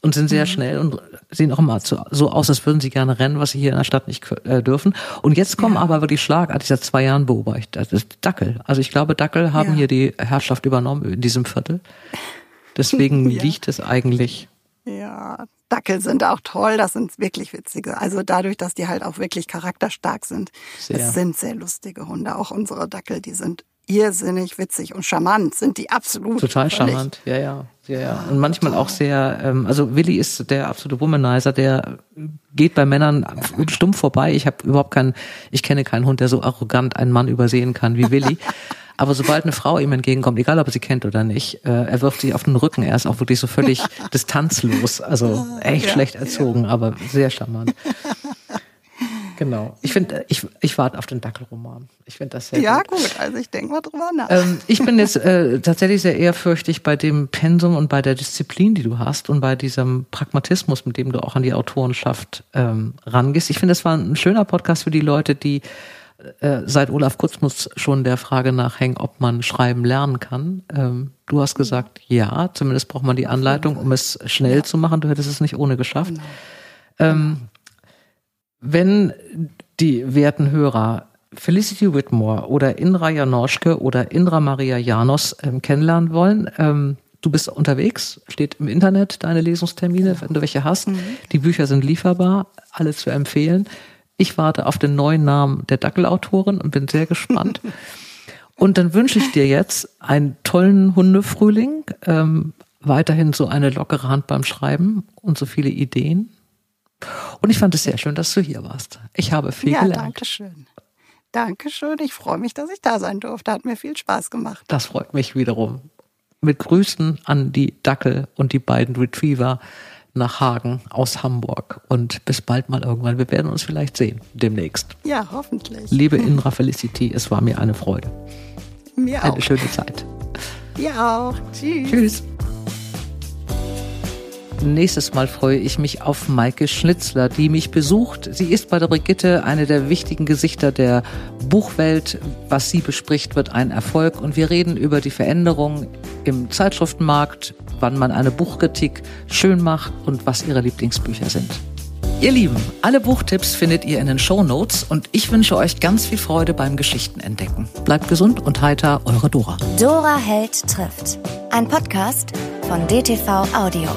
und sind sehr mhm. schnell und sehen auch immer so aus, als würden sie gerne rennen, was sie hier in der Stadt nicht äh, dürfen. Und jetzt kommen ja. aber wirklich schlagartig seit zwei Jahren beobachtet. Das ist Dackel. Also ich glaube, Dackel haben ja. hier die Herrschaft übernommen in diesem Viertel. Deswegen [LAUGHS] ja. liegt es eigentlich. Ja, Dackel sind auch toll, das sind wirklich witzige. Also dadurch, dass die halt auch wirklich charakterstark sind. Sehr. Das sind sehr lustige Hunde. Auch unsere Dackel, die sind irrsinnig witzig und charmant sind die absolut. Total völlig. charmant, ja, ja, ja, ja. Und manchmal auch sehr, ähm, also Willi ist der absolute Womanizer, der geht bei Männern stumpf vorbei. Ich habe überhaupt keinen, ich kenne keinen Hund, der so arrogant einen Mann übersehen kann wie Willi. [LAUGHS] Aber sobald eine Frau ihm entgegenkommt, egal ob er sie kennt oder nicht, äh, er wirft sich auf den Rücken. Er ist auch wirklich so völlig [LAUGHS] distanzlos. Also echt ja, schlecht erzogen, ja. aber sehr charmant. [LAUGHS] Genau. Ich finde, ich, ich warte auf den Dackelroman. Ich finde das sehr ja, gut. Ja, gut. Also ich denke mal drüber nach. Ähm, ich bin jetzt äh, tatsächlich sehr ehrfürchtig bei dem Pensum und bei der Disziplin, die du hast und bei diesem Pragmatismus, mit dem du auch an die Autorenschaft ähm, rangehst. Ich finde, das war ein schöner Podcast für die Leute, die äh, seit Olaf Kurzmus schon der Frage nachhängen, ob man schreiben lernen kann. Ähm, du hast gesagt, ja, zumindest braucht man die Anleitung, um es schnell ja. zu machen. Du hättest es nicht ohne geschafft. Genau. Ähm, wenn die werten Hörer Felicity Whitmore oder Indra Janoschke oder Indra Maria Janos ähm, kennenlernen wollen, ähm, du bist unterwegs, steht im Internet deine Lesungstermine, wenn du welche hast. Mhm. Die Bücher sind lieferbar, alle zu empfehlen. Ich warte auf den neuen Namen der Dackelautorin und bin sehr gespannt. [LAUGHS] und dann wünsche ich dir jetzt einen tollen Hundefrühling, ähm, weiterhin so eine lockere Hand beim Schreiben und so viele Ideen. Und ich fand es sehr schön, dass du hier warst. Ich habe viel ja, gelernt. Danke schön. Dankeschön. Ich freue mich, dass ich da sein durfte. Hat mir viel Spaß gemacht. Das freut mich wiederum. Mit Grüßen an die Dackel und die beiden Retriever nach Hagen aus Hamburg. Und bis bald mal irgendwann. Wir werden uns vielleicht sehen demnächst. Ja, hoffentlich. Liebe [LAUGHS] Indra Felicity, es war mir eine Freude. Mir auch. Eine schöne Zeit. Dir auch. Tschüss. Tschüss. Nächstes Mal freue ich mich auf Maike Schnitzler, die mich besucht. Sie ist bei der Brigitte eine der wichtigen Gesichter der Buchwelt. Was sie bespricht, wird ein Erfolg. Und wir reden über die Veränderungen im Zeitschriftenmarkt, wann man eine Buchkritik schön macht und was ihre Lieblingsbücher sind. Ihr Lieben, alle Buchtipps findet ihr in den Show Notes und ich wünsche euch ganz viel Freude beim Geschichtenentdecken. Bleibt gesund und heiter, eure Dora. Dora Held trifft. Ein Podcast von DTV Audio.